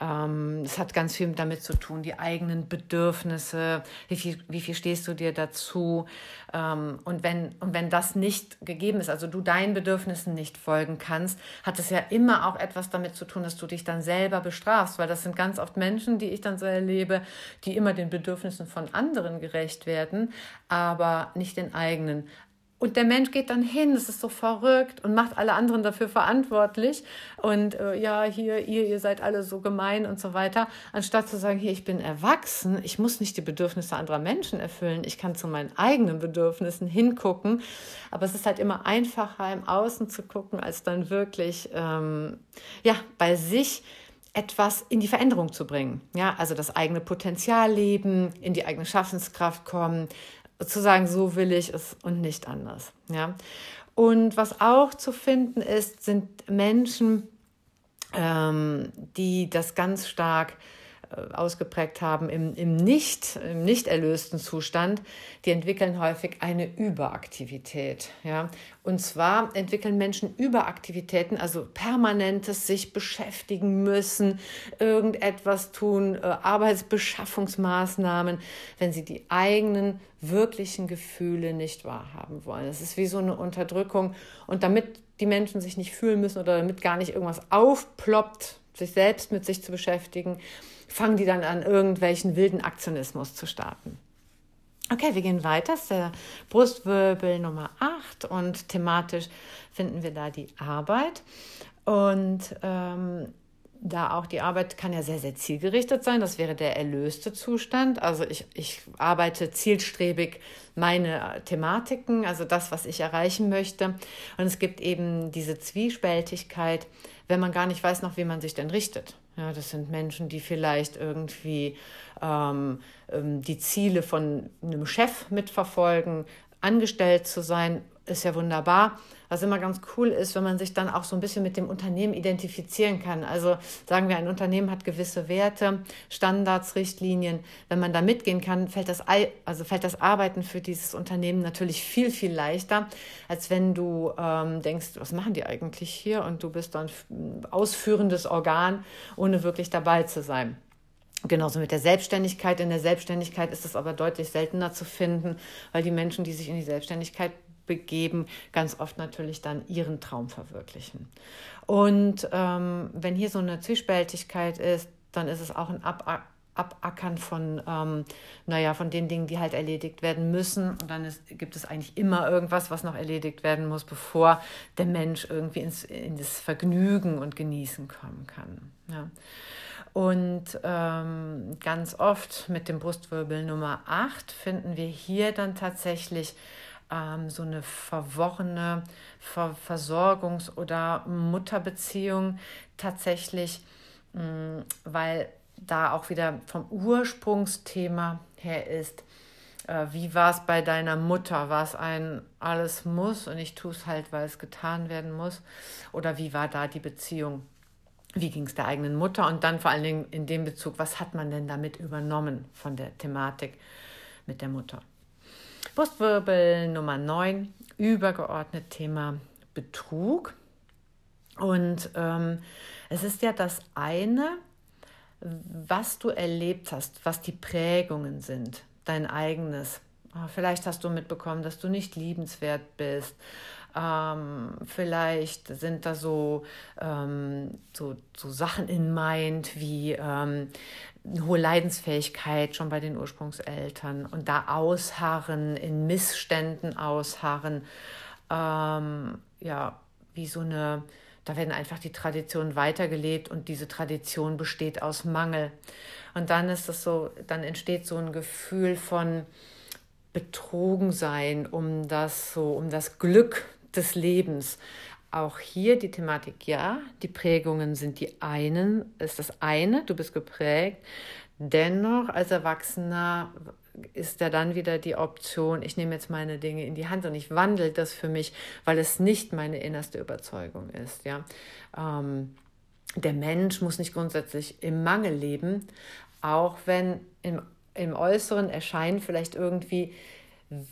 Ähm, es hat ganz viel damit zu tun, die eigenen Bedürfnisse, wie viel, wie viel stehst du dir dazu. Ähm, und, wenn, und wenn das nicht gegeben ist, also du deinen Bedürfnissen nicht folgen kannst, hat es ja immer auch etwas damit zu tun, dass du dich dann selber bestrafst, weil das sind ganz oft Menschen, die ich dann so erlebe, die immer den Bedürfnissen von anderen gerecht werden, aber nicht den eigenen. Und der Mensch geht dann hin, das ist so verrückt und macht alle anderen dafür verantwortlich. Und äh, ja, hier, ihr, ihr seid alle so gemein und so weiter. Anstatt zu sagen, hier, ich bin erwachsen, ich muss nicht die Bedürfnisse anderer Menschen erfüllen, ich kann zu meinen eigenen Bedürfnissen hingucken. Aber es ist halt immer einfacher, im Außen zu gucken, als dann wirklich, ähm, ja, bei sich etwas in die Veränderung zu bringen. Ja, also das eigene Potenzial leben, in die eigene Schaffenskraft kommen, zu sagen, so will ich es und nicht anders. Ja? Und was auch zu finden ist, sind Menschen, ähm, die das ganz stark ausgeprägt haben im, im, nicht, im nicht erlösten Zustand, die entwickeln häufig eine Überaktivität. Ja? Und zwar entwickeln Menschen Überaktivitäten, also permanentes sich beschäftigen müssen, irgendetwas tun, äh, Arbeitsbeschaffungsmaßnahmen, wenn sie die eigenen wirklichen Gefühle nicht wahrhaben wollen. Es ist wie so eine Unterdrückung. Und damit die Menschen sich nicht fühlen müssen oder damit gar nicht irgendwas aufploppt, sich selbst mit sich zu beschäftigen, fangen die dann an, irgendwelchen wilden Aktionismus zu starten. Okay, wir gehen weiter. Das ist der Brustwirbel Nummer 8 und thematisch finden wir da die Arbeit. Und ähm, da auch die Arbeit kann ja sehr, sehr zielgerichtet sein. Das wäre der erlöste Zustand. Also ich, ich arbeite zielstrebig meine Thematiken, also das, was ich erreichen möchte. Und es gibt eben diese Zwiespältigkeit, wenn man gar nicht weiß noch, wie man sich denn richtet. Ja, das sind Menschen, die vielleicht irgendwie ähm, ähm, die Ziele von einem Chef mitverfolgen, angestellt zu sein, ist ja wunderbar. Was immer ganz cool ist, wenn man sich dann auch so ein bisschen mit dem Unternehmen identifizieren kann. Also sagen wir, ein Unternehmen hat gewisse Werte, Standards, Richtlinien. Wenn man da mitgehen kann, fällt das, also fällt das Arbeiten für dieses Unternehmen natürlich viel, viel leichter, als wenn du ähm, denkst, was machen die eigentlich hier? Und du bist dann ausführendes Organ, ohne wirklich dabei zu sein. Genauso mit der Selbstständigkeit. In der Selbstständigkeit ist es aber deutlich seltener zu finden, weil die Menschen, die sich in die Selbstständigkeit begeben, ganz oft natürlich dann ihren Traum verwirklichen. Und ähm, wenn hier so eine Zwiespältigkeit ist, dann ist es auch ein Ab Abackern von, ähm, naja, von den Dingen, die halt erledigt werden müssen. Und dann ist, gibt es eigentlich immer irgendwas, was noch erledigt werden muss, bevor der Mensch irgendwie ins, in das Vergnügen und Genießen kommen kann. Ja. Und ähm, ganz oft mit dem Brustwirbel Nummer 8 finden wir hier dann tatsächlich ähm, so eine verworrene Ver Versorgungs- oder Mutterbeziehung tatsächlich, mh, mm, weil da auch wieder vom Ursprungsthema her ist, äh, wie war es bei deiner Mutter? War es ein alles muss und ich tue es halt, weil es getan werden muss? Oder wie war da die Beziehung? Wie ging es der eigenen Mutter? Und dann vor allen Dingen in dem Bezug, was hat man denn damit übernommen von der Thematik mit der Mutter? Brustwirbel Nummer 9, übergeordnet Thema Betrug. Und ähm, es ist ja das eine, was du erlebt hast, was die Prägungen sind, dein eigenes. Ah, vielleicht hast du mitbekommen, dass du nicht liebenswert bist. Ähm, vielleicht sind da so, ähm, so, so Sachen in Mind wie ähm, eine hohe Leidensfähigkeit schon bei den Ursprungseltern und da ausharren, in Missständen ausharren, ähm, ja, wie so eine, da werden einfach die Traditionen weitergelebt und diese Tradition besteht aus Mangel. Und dann ist es so, dann entsteht so ein Gefühl von betrogen sein um das so, um das Glück des Lebens. Auch hier die Thematik, ja, die Prägungen sind die einen, ist das eine, du bist geprägt. Dennoch als Erwachsener ist da dann wieder die Option, ich nehme jetzt meine Dinge in die Hand und ich wandle das für mich, weil es nicht meine innerste Überzeugung ist. Ja? Ähm, der Mensch muss nicht grundsätzlich im Mangel leben, auch wenn im, im äußeren Erscheinen vielleicht irgendwie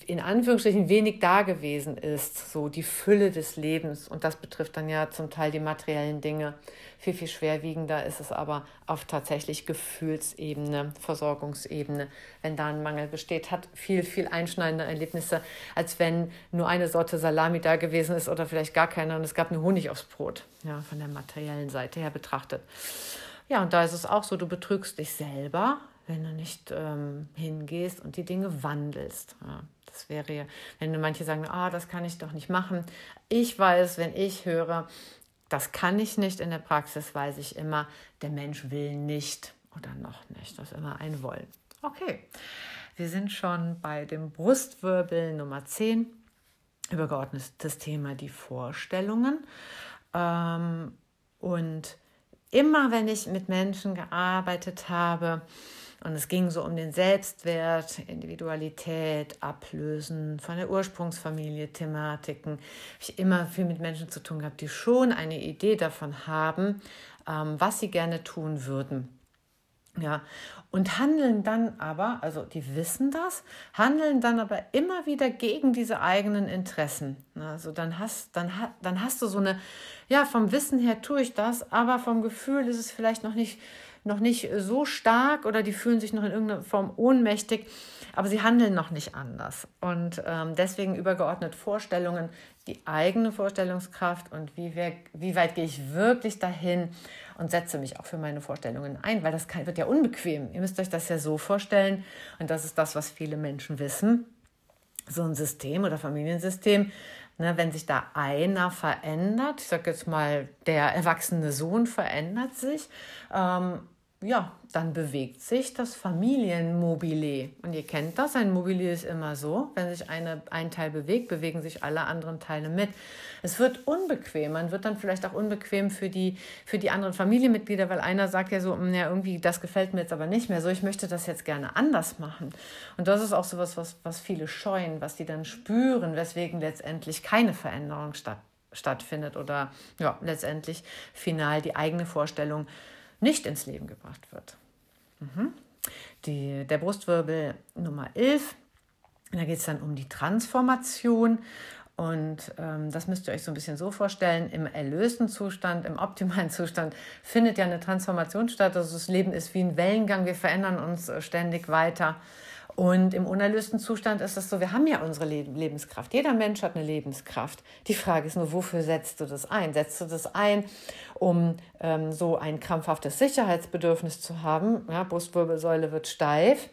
in Anführungsstrichen wenig da gewesen ist, so die Fülle des Lebens. Und das betrifft dann ja zum Teil die materiellen Dinge. Viel, viel schwerwiegender ist es aber auf tatsächlich Gefühlsebene, Versorgungsebene. Wenn da ein Mangel besteht, hat viel, viel einschneidende Erlebnisse, als wenn nur eine Sorte Salami da gewesen ist oder vielleicht gar keine und es gab nur Honig aufs Brot, ja, von der materiellen Seite her betrachtet. Ja, und da ist es auch so, du betrügst dich selber, wenn du nicht ähm, hingehst und die Dinge wandelst. Ja, das wäre, wenn manche sagen, ah, das kann ich doch nicht machen. Ich weiß, wenn ich höre, das kann ich nicht in der Praxis, weiß ich immer, der Mensch will nicht oder noch nicht. Das ist immer ein Wollen. Okay, wir sind schon bei dem Brustwirbel Nummer 10. Übergeordnetes Thema die Vorstellungen. Ähm, und immer wenn ich mit Menschen gearbeitet habe, und es ging so um den Selbstwert, Individualität, Ablösen von der Ursprungsfamilie, Thematiken. Habe ich immer viel mit Menschen zu tun gehabt, die schon eine Idee davon haben, ähm, was sie gerne tun würden. Ja, und handeln dann aber, also die wissen das, handeln dann aber immer wieder gegen diese eigenen Interessen. Also dann hast, dann, dann hast du so eine, ja, vom Wissen her tue ich das, aber vom Gefühl ist es vielleicht noch nicht noch nicht so stark oder die fühlen sich noch in irgendeiner Form ohnmächtig, aber sie handeln noch nicht anders. Und ähm, deswegen übergeordnet Vorstellungen, die eigene Vorstellungskraft und wie, wir, wie weit gehe ich wirklich dahin und setze mich auch für meine Vorstellungen ein, weil das kann, wird ja unbequem. Ihr müsst euch das ja so vorstellen und das ist das, was viele Menschen wissen. So ein System oder Familiensystem, Ne, wenn sich da einer verändert, ich sage jetzt mal, der erwachsene Sohn verändert sich, ähm, ja, dann bewegt sich das Familienmobile. Und ihr kennt das, ein Mobile ist immer so, wenn sich eine, ein Teil bewegt, bewegen sich alle anderen Teile mit. Es wird unbequem, man wird dann vielleicht auch unbequem für die, für die anderen Familienmitglieder, weil einer sagt ja so, hm, ja, irgendwie, das gefällt mir jetzt aber nicht mehr so, ich möchte das jetzt gerne anders machen. Und das ist auch so was, was, was viele scheuen, was die dann spüren, weswegen letztendlich keine Veränderung statt, stattfindet oder ja, letztendlich final die eigene Vorstellung nicht ins Leben gebracht wird. Mhm. Die, der Brustwirbel Nummer 11, da geht es dann um die Transformation. Und ähm, das müsst ihr euch so ein bisschen so vorstellen, im erlösten Zustand, im optimalen Zustand findet ja eine Transformation statt. Also das Leben ist wie ein Wellengang, wir verändern uns äh, ständig weiter. Und im unerlösten Zustand ist es so, wir haben ja unsere Lebenskraft. Jeder Mensch hat eine Lebenskraft. Die Frage ist nur, wofür setzt du das ein? Setzt du das ein, um ähm, so ein krampfhaftes Sicherheitsbedürfnis zu haben? Ja, Brustwirbelsäule wird steif.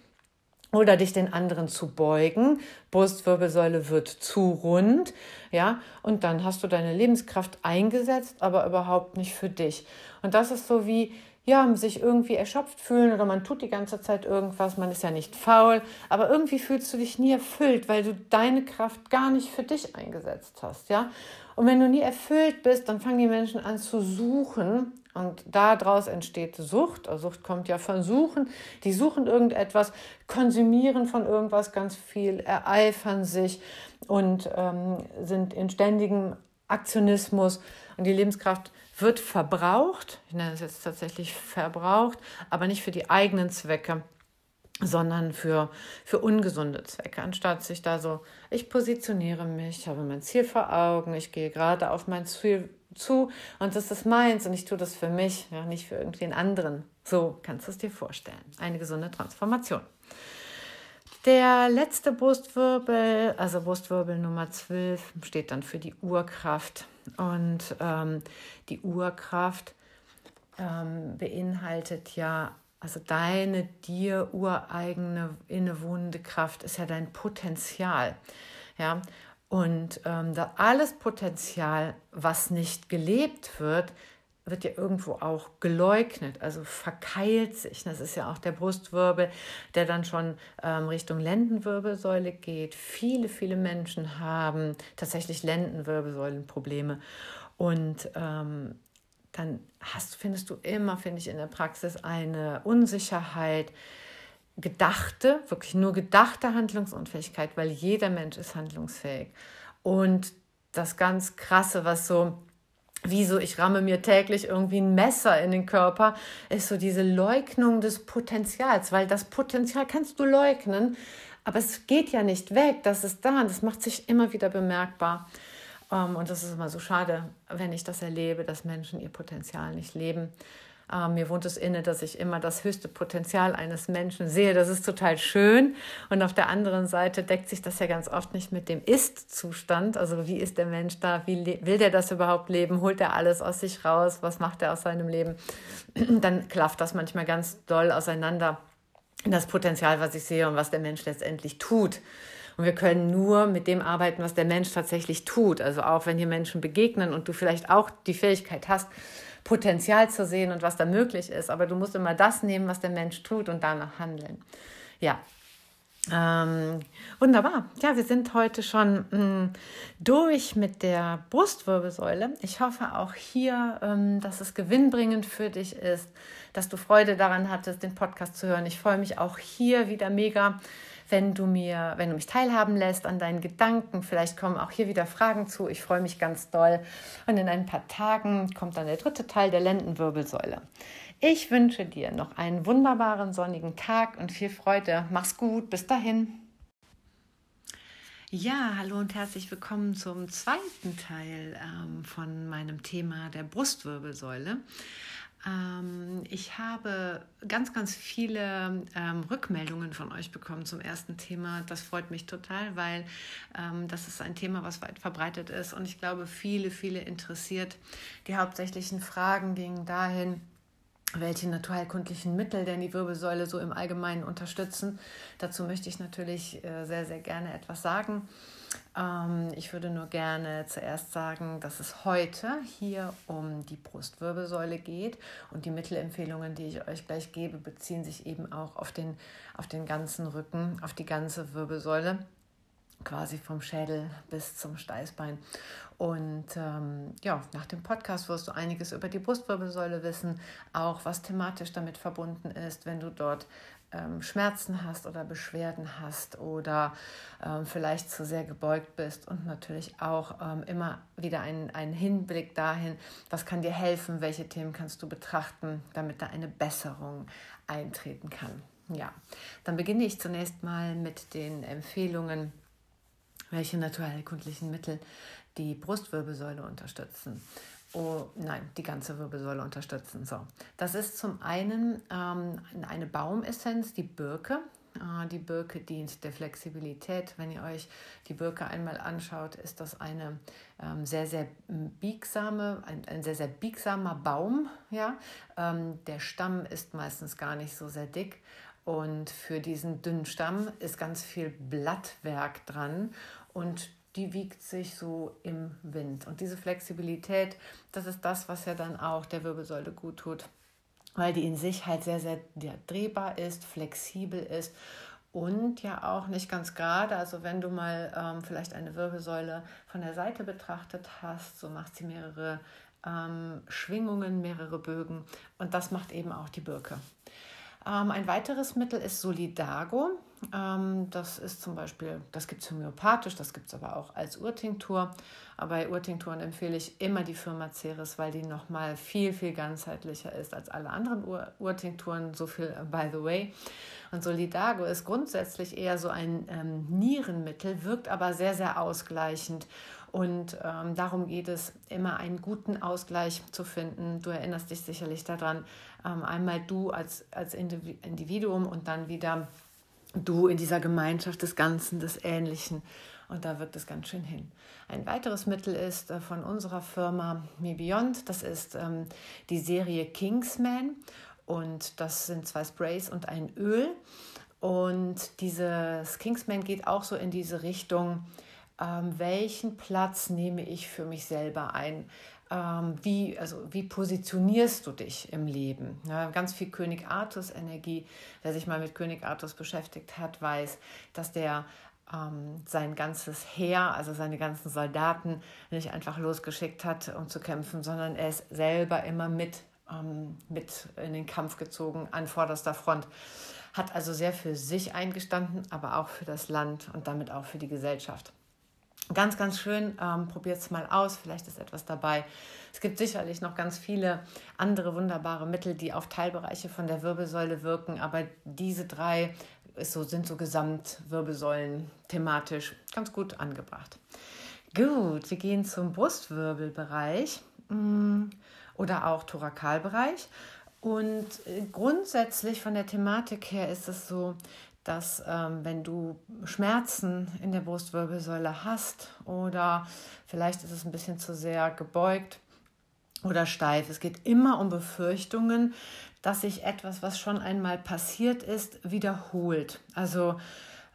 Oder dich den anderen zu beugen, Brustwirbelsäule wird zu rund, ja, und dann hast du deine Lebenskraft eingesetzt, aber überhaupt nicht für dich. Und das ist so wie, ja, sich irgendwie erschöpft fühlen oder man tut die ganze Zeit irgendwas, man ist ja nicht faul, aber irgendwie fühlst du dich nie erfüllt, weil du deine Kraft gar nicht für dich eingesetzt hast, ja? Und wenn du nie erfüllt bist, dann fangen die Menschen an zu suchen und daraus entsteht Sucht. Also Sucht kommt ja von Suchen. Die suchen irgendetwas, konsumieren von irgendwas ganz viel, ereifern sich und ähm, sind in ständigem Aktionismus und die Lebenskraft wird verbraucht, ich nenne es jetzt tatsächlich verbraucht, aber nicht für die eigenen Zwecke, sondern für, für ungesunde Zwecke. Anstatt sich da so, ich positioniere mich, ich habe mein Ziel vor Augen, ich gehe gerade auf mein Ziel zu und das ist meins und ich tue das für mich, ja, nicht für irgendwen anderen. So kannst du es dir vorstellen. Eine gesunde Transformation. Der letzte Brustwirbel, also Brustwirbel Nummer 12, steht dann für die Urkraft. Und ähm, die Urkraft ähm, beinhaltet ja, also deine dir ureigene innewohnende Kraft ist ja dein Potenzial. Ja, und ähm, da alles Potenzial, was nicht gelebt wird, wird ja irgendwo auch geleugnet, also verkeilt sich. Das ist ja auch der Brustwirbel, der dann schon ähm, Richtung Lendenwirbelsäule geht. Viele, viele Menschen haben tatsächlich Lendenwirbelsäulenprobleme. Und ähm, dann hast, findest du immer, finde ich, in der Praxis eine Unsicherheit, gedachte, wirklich nur gedachte Handlungsunfähigkeit, weil jeder Mensch ist handlungsfähig. Und das ganz Krasse, was so, wie so, ich ramme mir täglich irgendwie ein Messer in den Körper, ist so diese Leugnung des Potenzials, weil das Potenzial kannst du leugnen, aber es geht ja nicht weg, das ist da und das macht sich immer wieder bemerkbar. Ähm, und das ist immer so schade, wenn ich das erlebe, dass Menschen ihr Potenzial nicht leben. Ähm, mir wohnt es inne, dass ich immer das höchste Potenzial eines Menschen sehe. Das ist total schön. Und auf der anderen Seite deckt sich das ja ganz oft nicht mit dem Ist-Zustand. Also wie ist der Mensch da? Wie will der das überhaupt leben? Holt er alles aus sich raus? Was macht er aus seinem Leben? Dann klafft das manchmal ganz doll auseinander. Das Potenzial, was ich sehe und was der Mensch letztendlich tut. Und wir können nur mit dem arbeiten, was der Mensch tatsächlich tut. Also auch wenn hier Menschen begegnen und du vielleicht auch die Fähigkeit hast, Potenzial zu sehen und was da möglich ist. Aber du musst immer das nehmen, was der Mensch tut und danach handeln. Ja. Ähm, wunderbar. Ja, wir sind heute schon mh, mm, durch mit der Brustwirbelsäule. Ich hoffe auch hier, ähm, dass es gewinnbringend für dich ist, dass du Freude daran hattest, den Podcast zu hören. Ich freue mich auch hier wieder mega wenn du mir, wenn du mich teilhaben lässt an deinen Gedanken. Vielleicht kommen auch hier wieder Fragen zu. Ich freue mich ganz doll. Und in ein paar Tagen kommt dann der dritte Teil der Lendenwirbelsäule. Ich wünsche dir noch einen wunderbaren sonnigen Tag und viel Freude. Mach's gut. Bis dahin. Ja, hallo und herzlich willkommen zum zweiten Teil ähm, von meinem Thema der Brustwirbelsäule. Ähm, ich habe ganz, ganz viele ähm, Rückmeldungen von euch bekommen zum ersten Thema. Das freut mich total, weil ähm, das ist ein Thema, was weit verbreitet ist und ich glaube, viele, viele interessiert. Die hauptsächlichen Fragen gingen dahin, welche naturheilkundlichen Mittel denn die Wirbelsäule so im Allgemeinen unterstützen. Dazu möchte ich natürlich äh, sehr, sehr gerne etwas sagen. Ähm, ich würde nur gerne zuerst sagen, dass es heute hier um die Brustwirbelsäule geht und die Mittelempfehlungen, die ich euch gleich gebe, beziehen sich eben auch auf den, auf den ganzen Rücken, auf die ganze Wirbelsäule quasi vom Schädel bis zum Steißbein. Und ähm, ja, nach dem Podcast wirst du einiges über die Brustwirbelsäule wissen, auch was thematisch damit verbunden ist, wenn du dort ähm, Schmerzen hast oder Beschwerden hast oder ähm, vielleicht zu sehr gebeugt bist und natürlich auch ähm, immer wieder einen, Hinblick dahin, was kann dir helfen, welche Themen kannst du betrachten, damit da eine Besserung eintreten kann. Ja, dann beginne ich zunächst mal mit den Empfehlungen, welche naturheilkundlichen Mittel die Brustwirbelsäule unterstützen oh, nein, die ganze Wirbelsäule unterstützen. So, das ist zum einen ähm, eine Baumessenz, die Birke. Äh, die Birke dient der Flexibilität. Wenn ihr euch die Birke einmal anschaut, ist das eine ähm, sehr, sehr biegsame, ein, ein sehr, sehr biegsamer Baum. Ja? Ähm, der Stamm ist meistens gar nicht so sehr dick. Und für diesen dünnen Stamm ist ganz viel Blattwerk dran. Und die wiegt sich so im Wind. Und diese Flexibilität, das ist das, was ja dann auch der Wirbelsäule gut tut, weil die in sich halt sehr, sehr drehbar ist, flexibel ist und ja auch nicht ganz gerade. Also wenn du mal ähm, vielleicht eine Wirbelsäule von der Seite betrachtet hast, so macht sie mehrere ähm, Schwingungen, mehrere Bögen und das macht eben auch die Birke. Ähm, ein weiteres Mittel ist Solidago. Ähm, das ist zum Beispiel, das gibt es homöopathisch, das gibt es aber auch als Urtinktur. Aber bei Urtinkturen empfehle ich immer die Firma Ceres, weil die nochmal viel, viel ganzheitlicher ist als alle anderen Ur Urtinkturen. So viel äh, by the way. Und Solidago ist grundsätzlich eher so ein ähm, Nierenmittel, wirkt aber sehr, sehr ausgleichend. Und ähm, darum geht es, immer einen guten Ausgleich zu finden. Du erinnerst dich sicherlich daran, ähm, einmal du als, als Individuum und dann wieder du in dieser Gemeinschaft des Ganzen, des Ähnlichen. Und da wirkt es ganz schön hin. Ein weiteres Mittel ist äh, von unserer Firma Me Beyond. Das ist ähm, die Serie Kingsman. Und das sind zwei Sprays und ein Öl. Und dieses Kingsman geht auch so in diese Richtung, ähm, welchen Platz nehme ich für mich selber ein? Ähm, wie, also wie positionierst du dich im Leben? Ja, ganz viel König Artus Energie. Wer sich mal mit König Artus beschäftigt hat, weiß, dass der ähm, sein ganzes Heer, also seine ganzen Soldaten, nicht einfach losgeschickt hat, um zu kämpfen, sondern er ist selber immer mit, ähm, mit in den Kampf gezogen, an vorderster Front. Hat also sehr für sich eingestanden, aber auch für das Land und damit auch für die Gesellschaft. Ganz, ganz schön. Ähm, Probiert es mal aus. Vielleicht ist etwas dabei. Es gibt sicherlich noch ganz viele andere wunderbare Mittel, die auf Teilbereiche von der Wirbelsäule wirken. Aber diese drei ist so, sind so Gesamtwirbelsäulen thematisch ganz gut angebracht. Gut, wir gehen zum Brustwirbelbereich mm, oder auch Thorakalbereich. Und äh, grundsätzlich von der Thematik her ist es so, dass ähm, wenn du Schmerzen in der Brustwirbelsäule hast oder vielleicht ist es ein bisschen zu sehr gebeugt oder steif, es geht immer um Befürchtungen, dass sich etwas, was schon einmal passiert ist, wiederholt. Also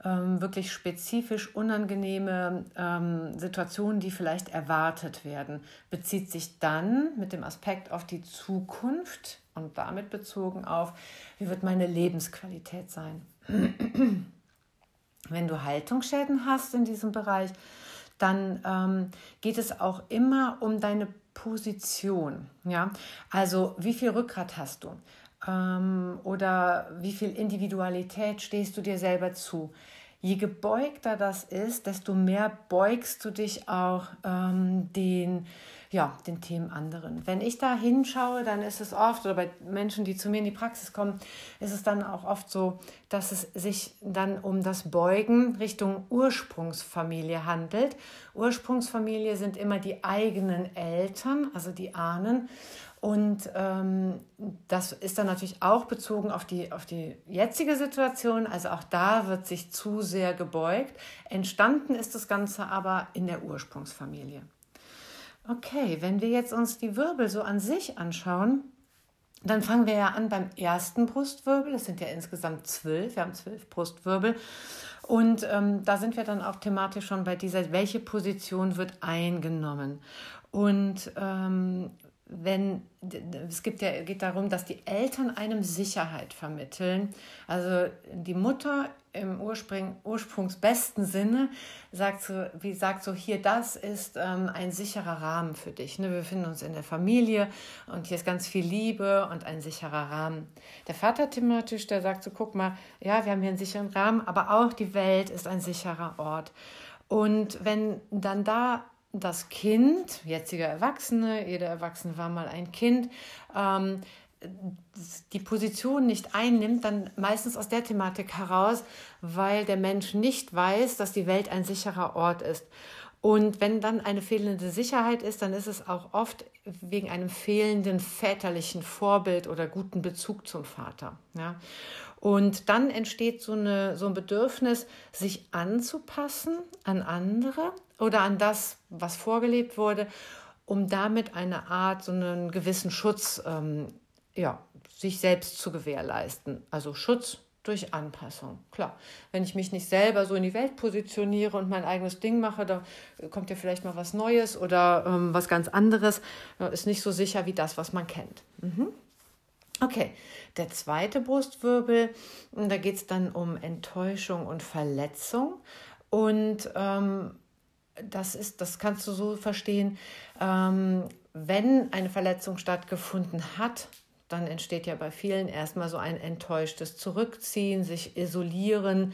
ähm, wirklich spezifisch unangenehme ähm, Situationen, die vielleicht erwartet werden, bezieht sich dann mit dem Aspekt auf die Zukunft und damit bezogen auf, wie wird meine Lebensqualität sein. Wenn du Haltungsschäden hast in diesem Bereich, dann ähm, geht es auch immer um deine Position. Ja? Also wie viel Rückgrat hast du? Ähm, oder wie viel Individualität stehst du dir selber zu? Je gebeugter das ist, desto mehr beugst du dich auch ähm, den ja, den Themen anderen. Wenn ich da hinschaue, dann ist es oft, oder bei Menschen, die zu mir in die Praxis kommen, ist es dann auch oft so, dass es sich dann um das Beugen Richtung Ursprungsfamilie handelt. Ursprungsfamilie sind immer die eigenen Eltern, also die Ahnen. Und ähm, das ist dann natürlich auch bezogen auf die, auf die jetzige Situation. Also auch da wird sich zu sehr gebeugt. Entstanden ist das Ganze aber in der Ursprungsfamilie. Okay, wenn wir jetzt uns die Wirbel so an sich anschauen, dann fangen wir ja an beim ersten Brustwirbel. Es sind ja insgesamt zwölf. Wir haben zwölf Brustwirbel. Und ähm, da sind wir dann auch thematisch schon bei dieser, welche Position wird eingenommen. Und ähm, wenn es gibt ja, geht darum, dass die Eltern einem Sicherheit vermitteln. Also die Mutter im Ursprung, ursprungsbesten Sinne sagt so, wie sagt so, hier, das ist ähm, ein sicherer Rahmen für dich. Ne? Wir befinden uns in der Familie und hier ist ganz viel Liebe und ein sicherer Rahmen. Der Vater thematisch, der sagt so, guck mal, ja, wir haben hier einen sicheren Rahmen, aber auch die Welt ist ein sicherer Ort. Und wenn dann da das Kind, jetziger Erwachsene, jeder Erwachsene war mal ein Kind, ähm, die Position nicht einnimmt, dann meistens aus der Thematik heraus, weil der Mensch nicht weiß, dass die Welt ein sicherer Ort ist. Und wenn dann eine fehlende Sicherheit ist, dann ist es auch oft wegen einem fehlenden väterlichen Vorbild oder guten Bezug zum Vater. Ja? Und dann entsteht so, eine, so ein Bedürfnis, sich anzupassen an andere oder an das, was vorgelebt wurde, um damit eine Art, so einen gewissen Schutz, ähm, ja, sich selbst zu gewährleisten. Also Schutz durch Anpassung. Klar, wenn ich mich nicht selber so in die Welt positioniere und mein eigenes Ding mache, da kommt ja vielleicht mal was Neues oder ähm, was ganz anderes, ist nicht so sicher wie das, was man kennt. Mhm. Okay, der zweite Brustwirbel, da geht es dann um Enttäuschung und Verletzung. Und ähm, das ist, das kannst du so verstehen, ähm, wenn eine Verletzung stattgefunden hat, dann entsteht ja bei vielen erstmal so ein enttäuschtes Zurückziehen, sich isolieren.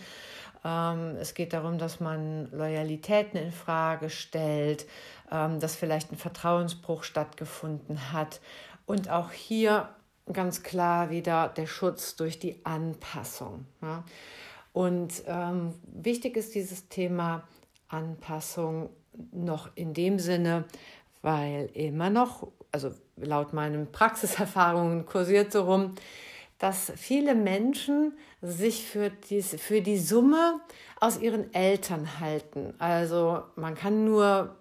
Ähm, es geht darum, dass man Loyalitäten in Frage stellt, ähm, dass vielleicht ein Vertrauensbruch stattgefunden hat. Und auch hier ganz klar wieder der Schutz durch die Anpassung. Ja. Und ähm, wichtig ist dieses Thema Anpassung noch in dem Sinne, weil immer noch, also laut meinen Praxiserfahrungen kursiert so rum, dass viele Menschen sich für, dies, für die Summe aus ihren Eltern halten. Also man kann nur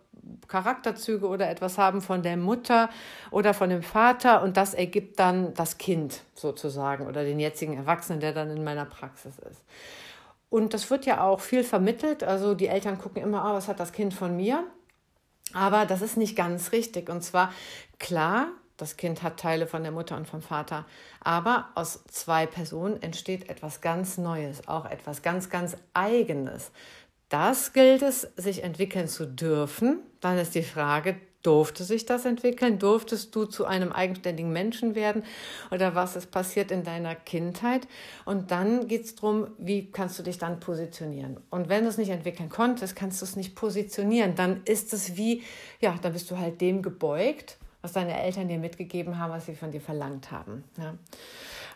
Charakterzüge oder etwas haben von der Mutter oder von dem Vater und das ergibt dann das Kind sozusagen oder den jetzigen Erwachsenen, der dann in meiner Praxis ist. Und das wird ja auch viel vermittelt. Also die Eltern gucken immer, oh, was hat das Kind von mir? Aber das ist nicht ganz richtig. Und zwar klar, das Kind hat Teile von der Mutter und vom Vater. Aber aus zwei Personen entsteht etwas ganz Neues, auch etwas ganz, ganz Eigenes. Das gilt es, sich entwickeln zu dürfen. Dann ist die Frage, Durfte sich das entwickeln? Durftest du zu einem eigenständigen Menschen werden? Oder was ist passiert in deiner Kindheit? Und dann geht es darum, wie kannst du dich dann positionieren? Und wenn du es nicht entwickeln konntest, kannst du es nicht positionieren. Dann ist es wie, ja, dann bist du halt dem gebeugt, was deine Eltern dir mitgegeben haben, was sie von dir verlangt haben. Ja.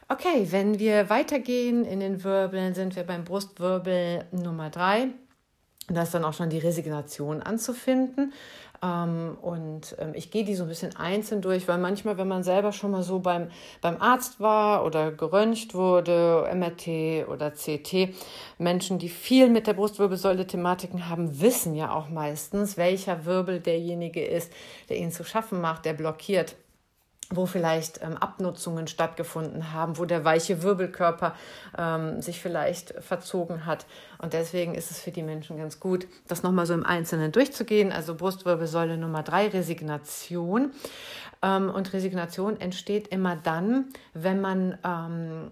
Okay, wenn wir weitergehen in den Wirbeln, sind wir beim Brustwirbel Nummer drei. Da ist dann auch schon die Resignation anzufinden. Ähm, und ähm, ich gehe die so ein bisschen einzeln durch, weil manchmal, wenn man selber schon mal so beim, beim Arzt war oder geröntgt wurde, MRT oder CT, Menschen, die viel mit der Brustwirbelsäule-Thematiken haben, wissen ja auch meistens, welcher Wirbel derjenige ist, der ihnen zu schaffen macht, der blockiert wo vielleicht ähm, Abnutzungen stattgefunden haben, wo der weiche Wirbelkörper ähm, sich vielleicht verzogen hat. Und deswegen ist es für die Menschen ganz gut, das nochmal so im Einzelnen durchzugehen. Also Brustwirbelsäule Nummer drei, Resignation. Ähm, und Resignation entsteht immer dann, wenn man ähm,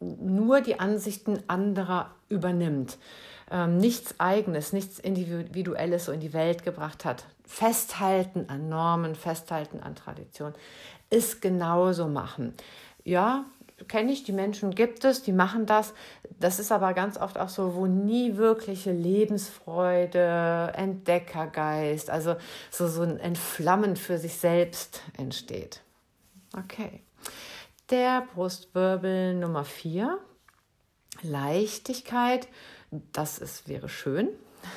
nur die Ansichten anderer übernimmt. Ähm, nichts Eigenes, nichts Individuelles so in die Welt gebracht hat. Festhalten an Normen, festhalten an Tradition es genauso machen. Ja, kenne ich, die Menschen gibt es, die machen das. Das ist aber ganz oft auch so, wo nie wirkliche Lebensfreude, Entdeckergeist, also so, so ein Entflammen für sich selbst entsteht. Okay. Der Brustwirbel Nummer 4, Leichtigkeit, das ist, wäre schön.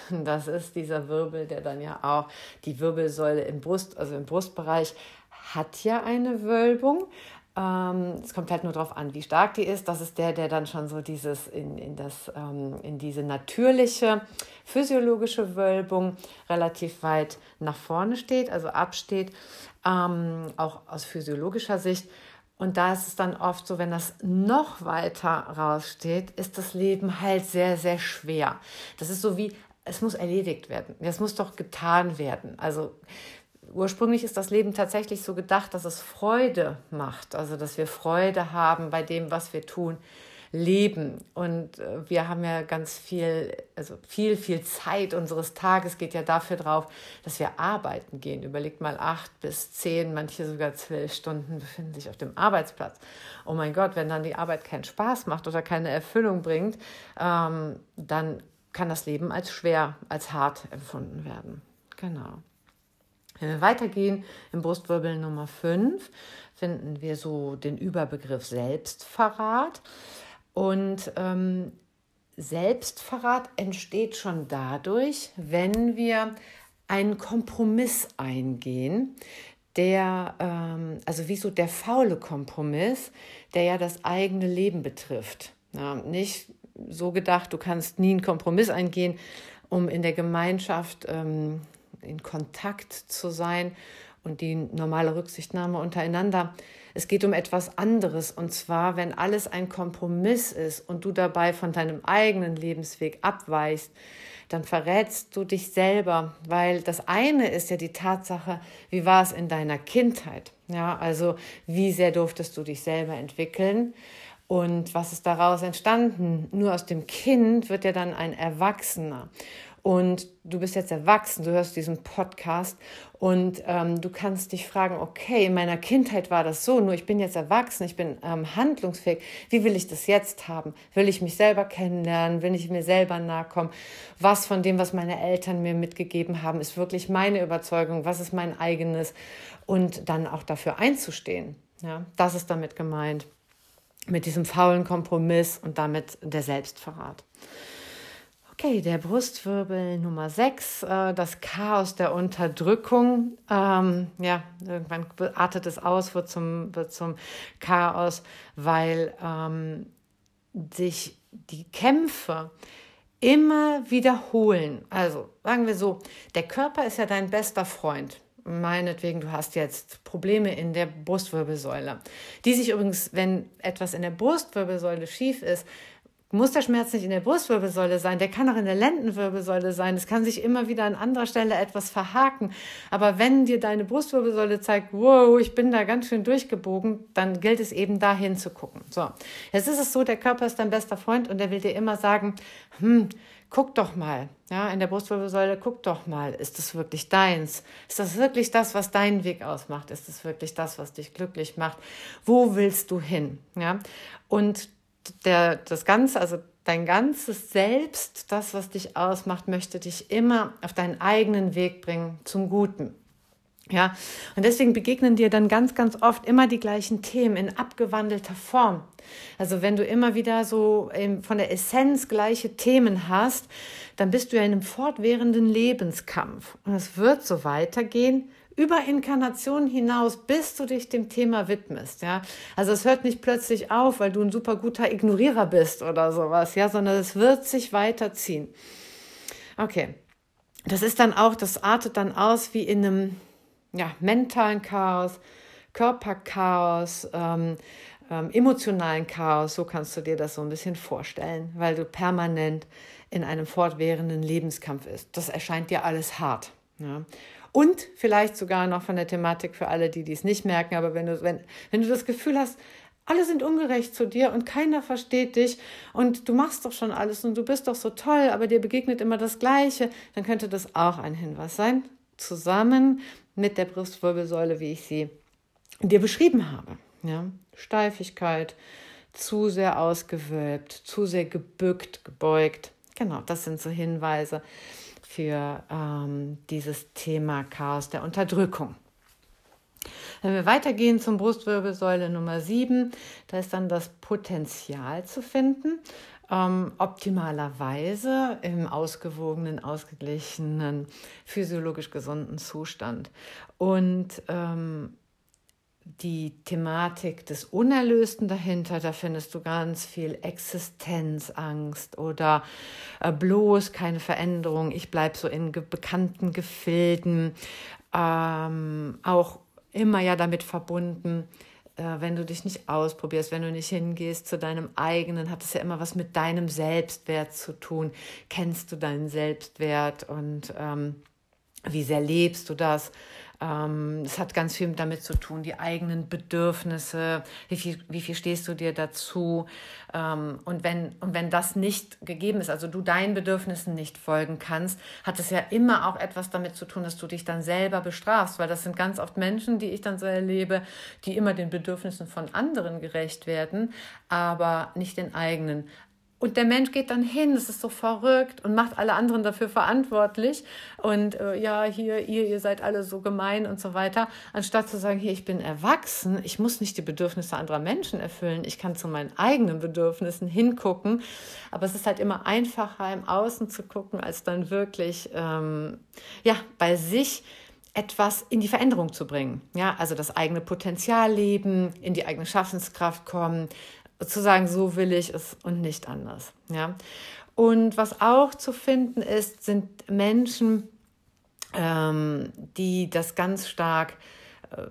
Das ist dieser Wirbel, der dann ja auch die Wirbelsäule im Brust, also im Brustbereich hat ja eine Wölbung. Ähm, es kommt halt nur darauf an, wie stark die ist. Das ist der, der dann schon so dieses in, in, das, ähm, in diese natürliche physiologische Wölbung relativ weit nach vorne steht, also absteht, ähm, auch aus physiologischer Sicht. Und da ist es dann oft so, wenn das noch weiter raussteht, ist das Leben halt sehr, sehr schwer. Das ist so wie, es muss erledigt werden. Es muss doch getan werden. Also ursprünglich ist das Leben tatsächlich so gedacht, dass es Freude macht, also dass wir Freude haben bei dem, was wir tun, leben. Und äh, wir haben ja ganz viel, also viel, viel Zeit unseres Tages geht ja dafür drauf, dass wir arbeiten gehen. Überlegt mal acht bis zehn, manche sogar zwölf Stunden befinden sich auf dem Arbeitsplatz. Oh mein Gott, wenn dann die Arbeit keinen Spaß macht oder keine Erfüllung bringt, ähm, dann kann das Leben als schwer, als hart empfunden werden. Genau. Wenn wir weitergehen, im Brustwirbel Nummer 5 finden wir so den Überbegriff Selbstverrat. Und ähm, Selbstverrat entsteht schon dadurch, wenn wir einen Kompromiss eingehen, der, ähm, also wie so der faule Kompromiss, der ja das eigene Leben betrifft. Ja, nicht so gedacht, du kannst nie einen Kompromiss eingehen, um in der Gemeinschaft ähm, in Kontakt zu sein und die normale Rücksichtnahme untereinander. Es geht um etwas anderes und zwar, wenn alles ein Kompromiss ist und du dabei von deinem eigenen Lebensweg abweichst, dann verrätst du dich selber, weil das eine ist ja die Tatsache, wie war es in deiner Kindheit? Ja, also wie sehr durftest du dich selber entwickeln? Und was ist daraus entstanden? Nur aus dem Kind wird ja dann ein Erwachsener und du bist jetzt erwachsen, du hörst diesen Podcast und ähm, du kannst dich fragen, okay, in meiner Kindheit war das so, nur ich bin jetzt erwachsen, ich bin ähm, handlungsfähig. Wie will ich das jetzt haben? Will ich mich selber kennenlernen? Will ich mir selber nahe kommen? Was von dem, was meine Eltern mir mitgegeben haben, ist wirklich meine Überzeugung? Was ist mein eigenes? Und dann auch dafür einzustehen. Ja, das ist damit gemeint. Mit diesem faulen Kompromiss und damit der Selbstverrat. Okay, der Brustwirbel Nummer 6, äh, das Chaos der Unterdrückung. Ähm, ja, irgendwann artet es aus, wird zum, wird zum Chaos, weil ähm, sich die Kämpfe immer wiederholen. Also sagen wir so, der Körper ist ja dein bester Freund. Meinetwegen, du hast jetzt Probleme in der Brustwirbelsäule, die sich übrigens, wenn etwas in der Brustwirbelsäule schief ist, muss der Schmerz nicht in der Brustwirbelsäule sein, der kann auch in der Lendenwirbelsäule sein. Es kann sich immer wieder an anderer Stelle etwas verhaken. Aber wenn dir deine Brustwirbelsäule zeigt, wow, ich bin da ganz schön durchgebogen, dann gilt es eben da hinzugucken. So, jetzt ist es so, der Körper ist dein bester Freund und der will dir immer sagen, hm, guck doch mal, ja, in der Brustwirbelsäule, guck doch mal, ist das wirklich deins? Ist das wirklich das, was deinen Weg ausmacht? Ist das wirklich das, was dich glücklich macht? Wo willst du hin? Ja, und der, das Ganze, also dein ganzes Selbst, das, was dich ausmacht, möchte dich immer auf deinen eigenen Weg bringen zum Guten. Ja, und deswegen begegnen dir dann ganz, ganz oft immer die gleichen Themen in abgewandelter Form. Also wenn du immer wieder so von der Essenz gleiche Themen hast, dann bist du ja in einem fortwährenden Lebenskampf. Und es wird so weitergehen, über Inkarnation hinaus, bis du dich dem Thema widmest, ja. Also es hört nicht plötzlich auf, weil du ein super guter Ignorierer bist oder sowas, ja, sondern es wird sich weiterziehen. Okay. Das ist dann auch, das artet dann aus wie in einem, ja, mentalen Chaos, Körperchaos, ähm, ähm, emotionalen Chaos, so kannst du dir das so ein bisschen vorstellen, weil du permanent in einem fortwährenden Lebenskampf ist. Das erscheint dir alles hart. Ja. Und vielleicht sogar noch von der Thematik für alle, die dies nicht merken, aber wenn du, wenn, wenn du das Gefühl hast, alle sind ungerecht zu dir und keiner versteht dich und du machst doch schon alles und du bist doch so toll, aber dir begegnet immer das Gleiche, dann könnte das auch ein Hinweis sein, zusammen mit der Brustwirbelsäule, wie ich sie dir beschrieben habe. Ja? Steifigkeit, zu sehr ausgewölbt, zu sehr gebückt, gebeugt. Genau, das sind so Hinweise für ähm, dieses Thema Chaos der Unterdrückung. Wenn wir weitergehen zum Brustwirbelsäule Nummer 7, da ist dann das Potenzial zu finden, ähm, optimalerweise im ausgewogenen, ausgeglichenen, physiologisch gesunden Zustand. Und ähm, die Thematik des Unerlösten dahinter, da findest du ganz viel Existenzangst oder äh, bloß keine Veränderung, ich bleibe so in ge bekannten Gefilden, ähm, auch immer ja damit verbunden, äh, wenn du dich nicht ausprobierst, wenn du nicht hingehst zu deinem eigenen, hat es ja immer was mit deinem Selbstwert zu tun. Kennst du deinen Selbstwert und ähm, wie sehr lebst du das? Ähm, es hat ganz viel damit zu tun, die eigenen Bedürfnisse, wie viel, wie viel stehst du dir dazu. Ähm, und, wenn, und wenn das nicht gegeben ist, also du deinen Bedürfnissen nicht folgen kannst, hat es ja immer auch etwas damit zu tun, dass du dich dann selber bestrafst, weil das sind ganz oft Menschen, die ich dann so erlebe, die immer den Bedürfnissen von anderen gerecht werden, aber nicht den eigenen. Und der Mensch geht dann hin, das ist so verrückt und macht alle anderen dafür verantwortlich. Und äh, ja, hier, ihr, ihr seid alle so gemein und so weiter. Anstatt zu sagen, hier, ich bin erwachsen, ich muss nicht die Bedürfnisse anderer Menschen erfüllen, ich kann zu meinen eigenen Bedürfnissen hingucken. Aber es ist halt immer einfacher, im Außen zu gucken, als dann wirklich, ähm, ja, bei sich etwas in die Veränderung zu bringen. Ja, also das eigene Potenzial leben, in die eigene Schaffenskraft kommen, zu sagen, so will ich es und nicht anders. Ja? Und was auch zu finden ist, sind Menschen, ähm, die das ganz stark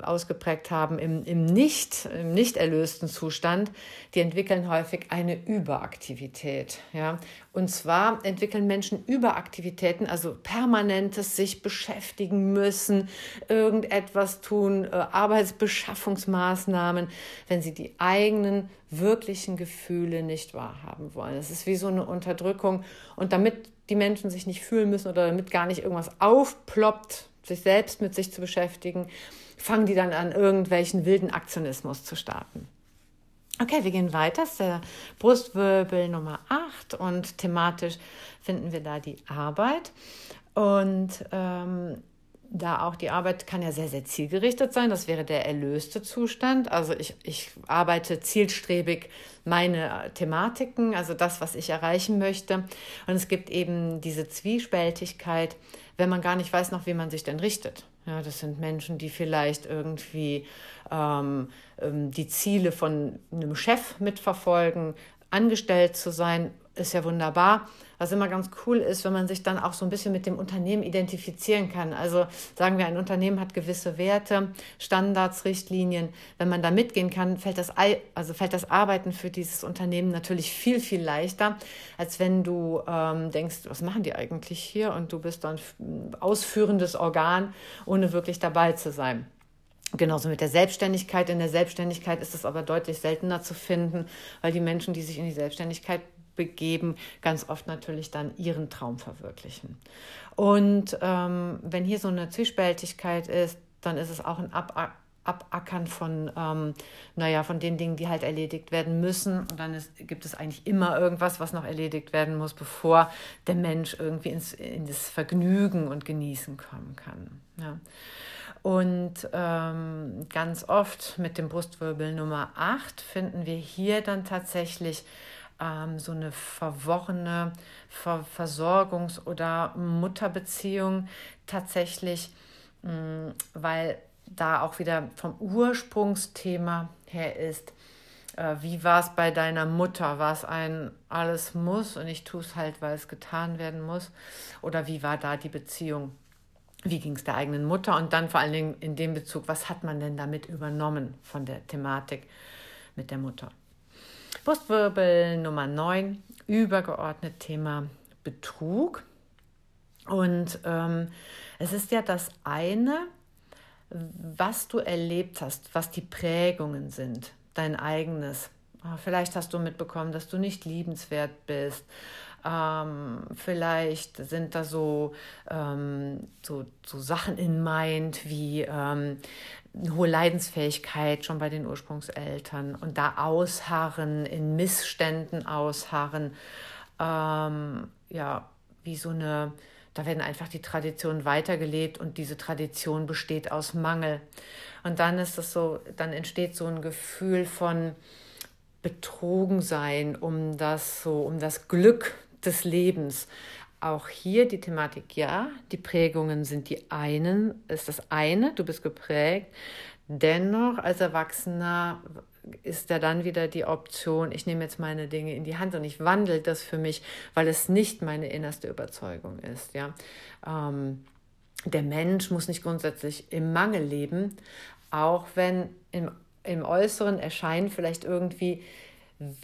ausgeprägt haben im, im, nicht, im nicht erlösten Zustand, die entwickeln häufig eine Überaktivität. Ja? Und zwar entwickeln Menschen Überaktivitäten, also permanentes sich beschäftigen müssen, irgendetwas tun, äh, Arbeitsbeschaffungsmaßnahmen, wenn sie die eigenen wirklichen Gefühle nicht wahrhaben wollen. Es ist wie so eine Unterdrückung. Und damit die Menschen sich nicht fühlen müssen oder damit gar nicht irgendwas aufploppt, sich selbst mit sich zu beschäftigen, fangen die dann an, irgendwelchen wilden Aktionismus zu starten. Okay, wir gehen weiter. Das ist der Brustwirbel Nummer 8 und thematisch finden wir da die Arbeit. Und ähm, da auch die Arbeit kann ja sehr, sehr zielgerichtet sein. Das wäre der erlöste Zustand. Also ich, ich arbeite zielstrebig meine Thematiken, also das, was ich erreichen möchte. Und es gibt eben diese Zwiespältigkeit, wenn man gar nicht weiß, nach wem man sich denn richtet. Ja, das sind Menschen, die vielleicht irgendwie ähm, ähm, die Ziele von einem Chef mitverfolgen, angestellt zu sein, ist ja wunderbar. Was immer ganz cool ist, wenn man sich dann auch so ein bisschen mit dem Unternehmen identifizieren kann. Also sagen wir, ein Unternehmen hat gewisse Werte, Standards, Richtlinien. Wenn man da mitgehen kann, fällt das, also fällt das Arbeiten für dieses Unternehmen natürlich viel, viel leichter, als wenn du ähm, denkst, was machen die eigentlich hier? Und du bist dann ausführendes Organ, ohne wirklich dabei zu sein. Genauso mit der Selbstständigkeit. In der Selbstständigkeit ist es aber deutlich seltener zu finden, weil die Menschen, die sich in die Selbstständigkeit begeben, ganz oft natürlich dann ihren Traum verwirklichen. Und ähm, wenn hier so eine Zwiespältigkeit ist, dann ist es auch ein Ab Abackern von, ähm, naja, von den Dingen, die halt erledigt werden müssen. Und dann ist, gibt es eigentlich immer irgendwas, was noch erledigt werden muss, bevor der Mensch irgendwie ins, in das Vergnügen und Genießen kommen kann. Ja. Und ähm, ganz oft mit dem Brustwirbel Nummer 8 finden wir hier dann tatsächlich ähm, so eine verworrene Ver Versorgungs- oder Mutterbeziehung tatsächlich, mh, mm, weil da auch wieder vom Ursprungsthema her ist, äh, wie war es bei deiner Mutter? War es ein alles muss und ich tue es halt, weil es getan werden muss? Oder wie war da die Beziehung? wie ging es der eigenen Mutter und dann vor allen Dingen in dem Bezug, was hat man denn damit übernommen von der Thematik mit der Mutter. Brustwirbel Nummer 9, übergeordnet Thema Betrug. Und ähm, es ist ja das eine, was du erlebt hast, was die Prägungen sind, dein eigenes. Ah, vielleicht hast du mitbekommen, dass du nicht liebenswert bist ähm, vielleicht sind da so, ähm, so, so Sachen in Mind wie ähm, eine hohe Leidensfähigkeit schon bei den Ursprungseltern und da ausharren, in Missständen ausharren. Ähm, ja, wie so eine, da werden einfach die Traditionen weitergelebt und diese Tradition besteht aus Mangel. Und dann ist es so, dann entsteht so ein Gefühl von betrogen sein um das so, um das Glück des Lebens. Auch hier die Thematik, ja, die Prägungen sind die einen, ist das eine, du bist geprägt. Dennoch als Erwachsener ist da dann wieder die Option, ich nehme jetzt meine Dinge in die Hand und ich wandle das für mich, weil es nicht meine innerste Überzeugung ist. Ja? Ähm, der Mensch muss nicht grundsätzlich im Mangel leben, auch wenn im, im äußeren Erscheinen vielleicht irgendwie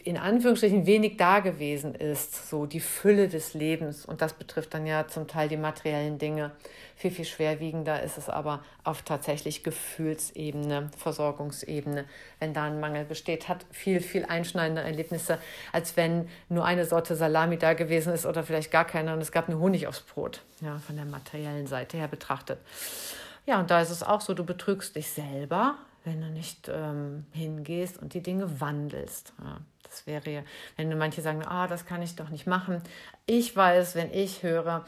in Anführungsstrichen wenig da gewesen ist, so die Fülle des Lebens. Und das betrifft dann ja zum Teil die materiellen Dinge. Viel, viel schwerwiegender ist es aber auf tatsächlich Gefühlsebene, Versorgungsebene. Wenn da ein Mangel besteht, hat viel, viel einschneidende Erlebnisse, als wenn nur eine Sorte Salami da gewesen ist oder vielleicht gar keine und es gab nur Honig aufs Brot, ja, von der materiellen Seite her betrachtet. Ja, und da ist es auch so, du betrügst dich selber, wenn du nicht ähm, hingehst und die Dinge wandelst. Ja, das wäre, wenn manche sagen, ah, das kann ich doch nicht machen. Ich weiß, wenn ich höre,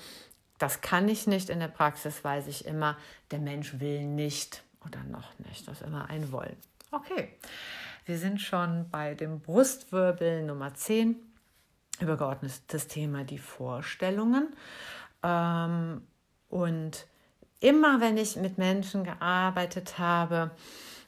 das kann ich nicht in der Praxis, weiß ich immer, der Mensch will nicht oder noch nicht. Das ist immer ein Wollen. Okay, wir sind schon bei dem Brustwirbel Nummer 10. Übergeordnetes Thema die Vorstellungen. Ähm, und immer wenn ich mit Menschen gearbeitet habe,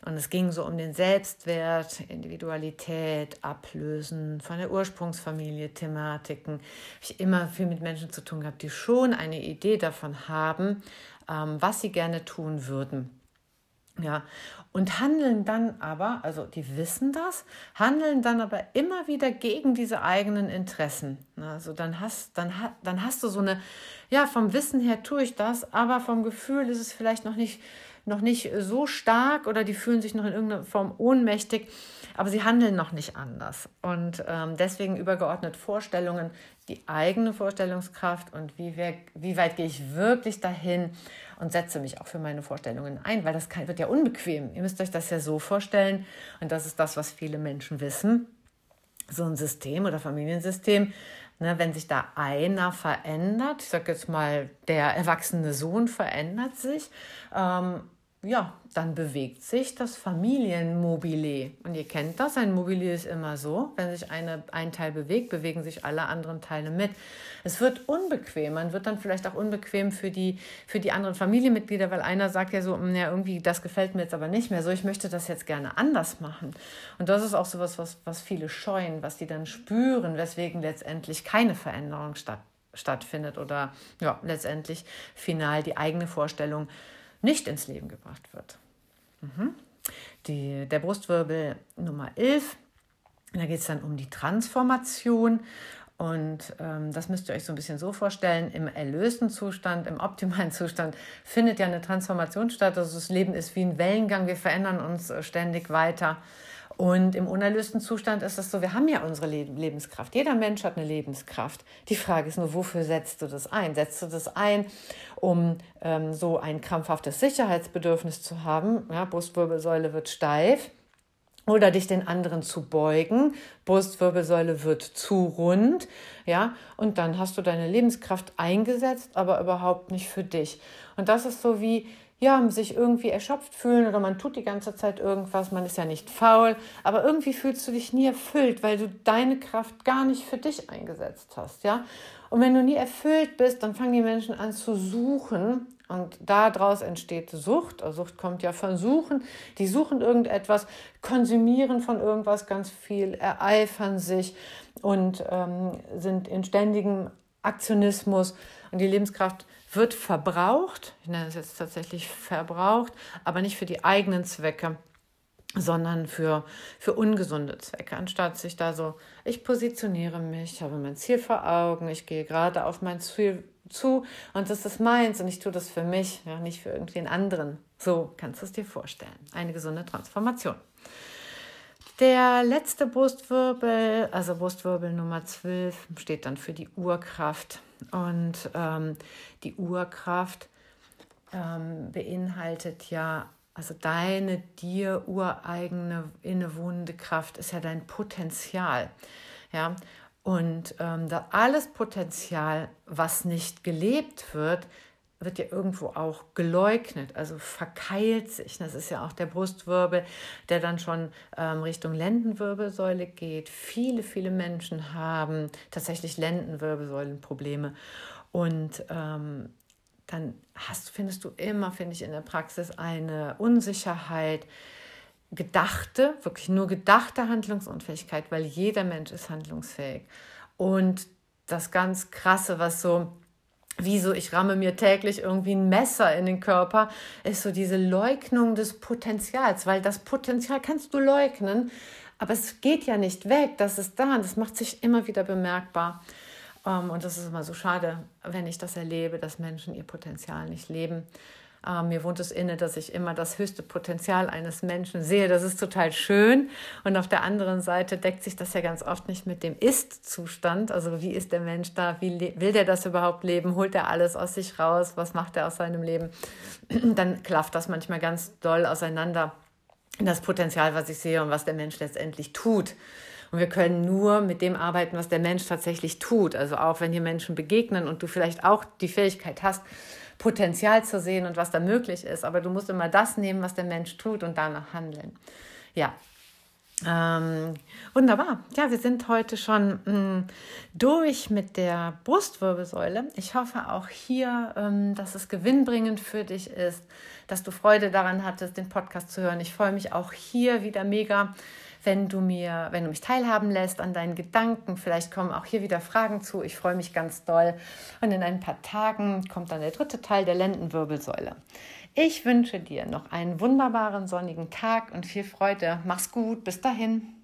und es ging so um den Selbstwert, Individualität, Ablösen von der Ursprungsfamilie, Thematiken. Ich habe immer viel mit Menschen zu tun gehabt, die schon eine Idee davon haben, ähm, was sie gerne tun würden. Ja, und handeln dann aber, also die wissen das, handeln dann aber immer wieder gegen diese eigenen Interessen. Also dann hast, dann, dann hast du so eine, ja, vom Wissen her tue ich das, aber vom Gefühl ist es vielleicht noch nicht noch nicht so stark oder die fühlen sich noch in irgendeiner Form ohnmächtig, aber sie handeln noch nicht anders. Und ähm, deswegen übergeordnet Vorstellungen, die eigene Vorstellungskraft und wie, wir, wie weit gehe ich wirklich dahin und setze mich auch für meine Vorstellungen ein, weil das kann, wird ja unbequem. Ihr müsst euch das ja so vorstellen und das ist das, was viele Menschen wissen. So ein System oder Familiensystem, Ne, wenn sich da einer verändert, ich sage jetzt mal, der erwachsene Sohn verändert sich, ähm, ja, dann bewegt sich das Familienmobile. Und ihr kennt das, ein Mobile ist immer so, wenn sich eine, ein Teil bewegt, bewegen sich alle anderen Teile mit. Es wird unbequem, man wird dann vielleicht auch unbequem für die, für die anderen Familienmitglieder, weil einer sagt ja so, hm, ja, irgendwie, das gefällt mir jetzt aber nicht mehr so, ich möchte das jetzt gerne anders machen. Und das ist auch so was, was, was viele scheuen, was die dann spüren, weswegen letztendlich keine Veränderung statt, stattfindet oder ja, letztendlich final die eigene Vorstellung nicht ins Leben gebracht wird. Mhm. Die, der Brustwirbel Nummer 11, da geht es dann um die Transformation. Und ähm, das müsst ihr euch so ein bisschen so vorstellen, im erlösten Zustand, im optimalen Zustand findet ja eine Transformation statt. Also das Leben ist wie ein Wellengang, wir verändern uns äh, ständig weiter. Und im unerlösten Zustand ist es so, wir haben ja unsere Lebenskraft. Jeder Mensch hat eine Lebenskraft. Die Frage ist nur, wofür setzt du das ein? Setzt du das ein, um ähm, so ein krampfhaftes Sicherheitsbedürfnis zu haben? Ja, Brustwirbelsäule wird steif. Oder dich den anderen zu beugen, Brustwirbelsäule wird zu rund, ja, und dann hast du deine Lebenskraft eingesetzt, aber überhaupt nicht für dich. Und das ist so wie, ja, sich irgendwie erschöpft fühlen oder man tut die ganze Zeit irgendwas, man ist ja nicht faul, aber irgendwie fühlst du dich nie erfüllt, weil du deine Kraft gar nicht für dich eingesetzt hast, ja? Und wenn du nie erfüllt bist, dann fangen die Menschen an zu suchen und daraus entsteht Sucht. Also Sucht kommt ja von Suchen. Die suchen irgendetwas, konsumieren von irgendwas ganz viel, ereifern sich und ähm, sind in ständigem Aktionismus und die Lebenskraft wird verbraucht, ich nenne es jetzt tatsächlich verbraucht, aber nicht für die eigenen Zwecke, sondern für, für ungesunde Zwecke. Anstatt sich da so, ich positioniere mich, habe mein Ziel vor Augen, ich gehe gerade auf mein Ziel zu und das ist meins und ich tue das für mich, ja, nicht für irgendwen anderen. So kannst du es dir vorstellen. Eine gesunde Transformation. Der letzte Brustwirbel, also Brustwirbel Nummer 12, steht dann für die Urkraft. Und ähm, die Urkraft ähm, beinhaltet ja, also deine dir ureigene innewohnende Kraft ist ja dein Potenzial. Ja, und ähm, da alles Potenzial, was nicht gelebt wird, wird ja irgendwo auch geleugnet, also verkeilt sich. Das ist ja auch der Brustwirbel, der dann schon ähm, Richtung Lendenwirbelsäule geht. Viele, viele Menschen haben tatsächlich Lendenwirbelsäulenprobleme. Und ähm, dann hast, findest du immer, finde ich, in der Praxis eine Unsicherheit, gedachte, wirklich nur gedachte Handlungsunfähigkeit, weil jeder Mensch ist handlungsfähig. Und das ganz Krasse, was so wieso ich ramme mir täglich irgendwie ein Messer in den Körper, ist so diese Leugnung des Potenzials, weil das Potenzial kannst du leugnen, aber es geht ja nicht weg, das ist da und das macht sich immer wieder bemerkbar. Ähm, und das ist immer so schade, wenn ich das erlebe, dass Menschen ihr Potenzial nicht leben. Äh, mir wohnt es inne, dass ich immer das höchste Potenzial eines Menschen sehe. Das ist total schön. Und auf der anderen Seite deckt sich das ja ganz oft nicht mit dem Ist-Zustand. Also wie ist der Mensch da? Wie will der das überhaupt leben? Holt er alles aus sich raus? Was macht er aus seinem Leben? Dann klafft das manchmal ganz doll auseinander. Das Potenzial, was ich sehe und was der Mensch letztendlich tut. Und wir können nur mit dem arbeiten, was der Mensch tatsächlich tut. Also auch wenn hier Menschen begegnen und du vielleicht auch die Fähigkeit hast, Potenzial zu sehen und was da möglich ist. Aber du musst immer das nehmen, was der Mensch tut und danach handeln. Ja. Ähm, wunderbar. Ja, wir sind heute schon mh, mm, durch mit der Brustwirbelsäule. Ich hoffe auch hier, ähm, dass es gewinnbringend für dich ist, dass du Freude daran hattest, den Podcast zu hören. Ich freue mich auch hier wieder mega wenn du mir, wenn du mich teilhaben lässt an deinen Gedanken. Vielleicht kommen auch hier wieder Fragen zu. Ich freue mich ganz doll. Und in ein paar Tagen kommt dann der dritte Teil der Lendenwirbelsäule. Ich wünsche dir noch einen wunderbaren sonnigen Tag und viel Freude. Mach's gut. Bis dahin.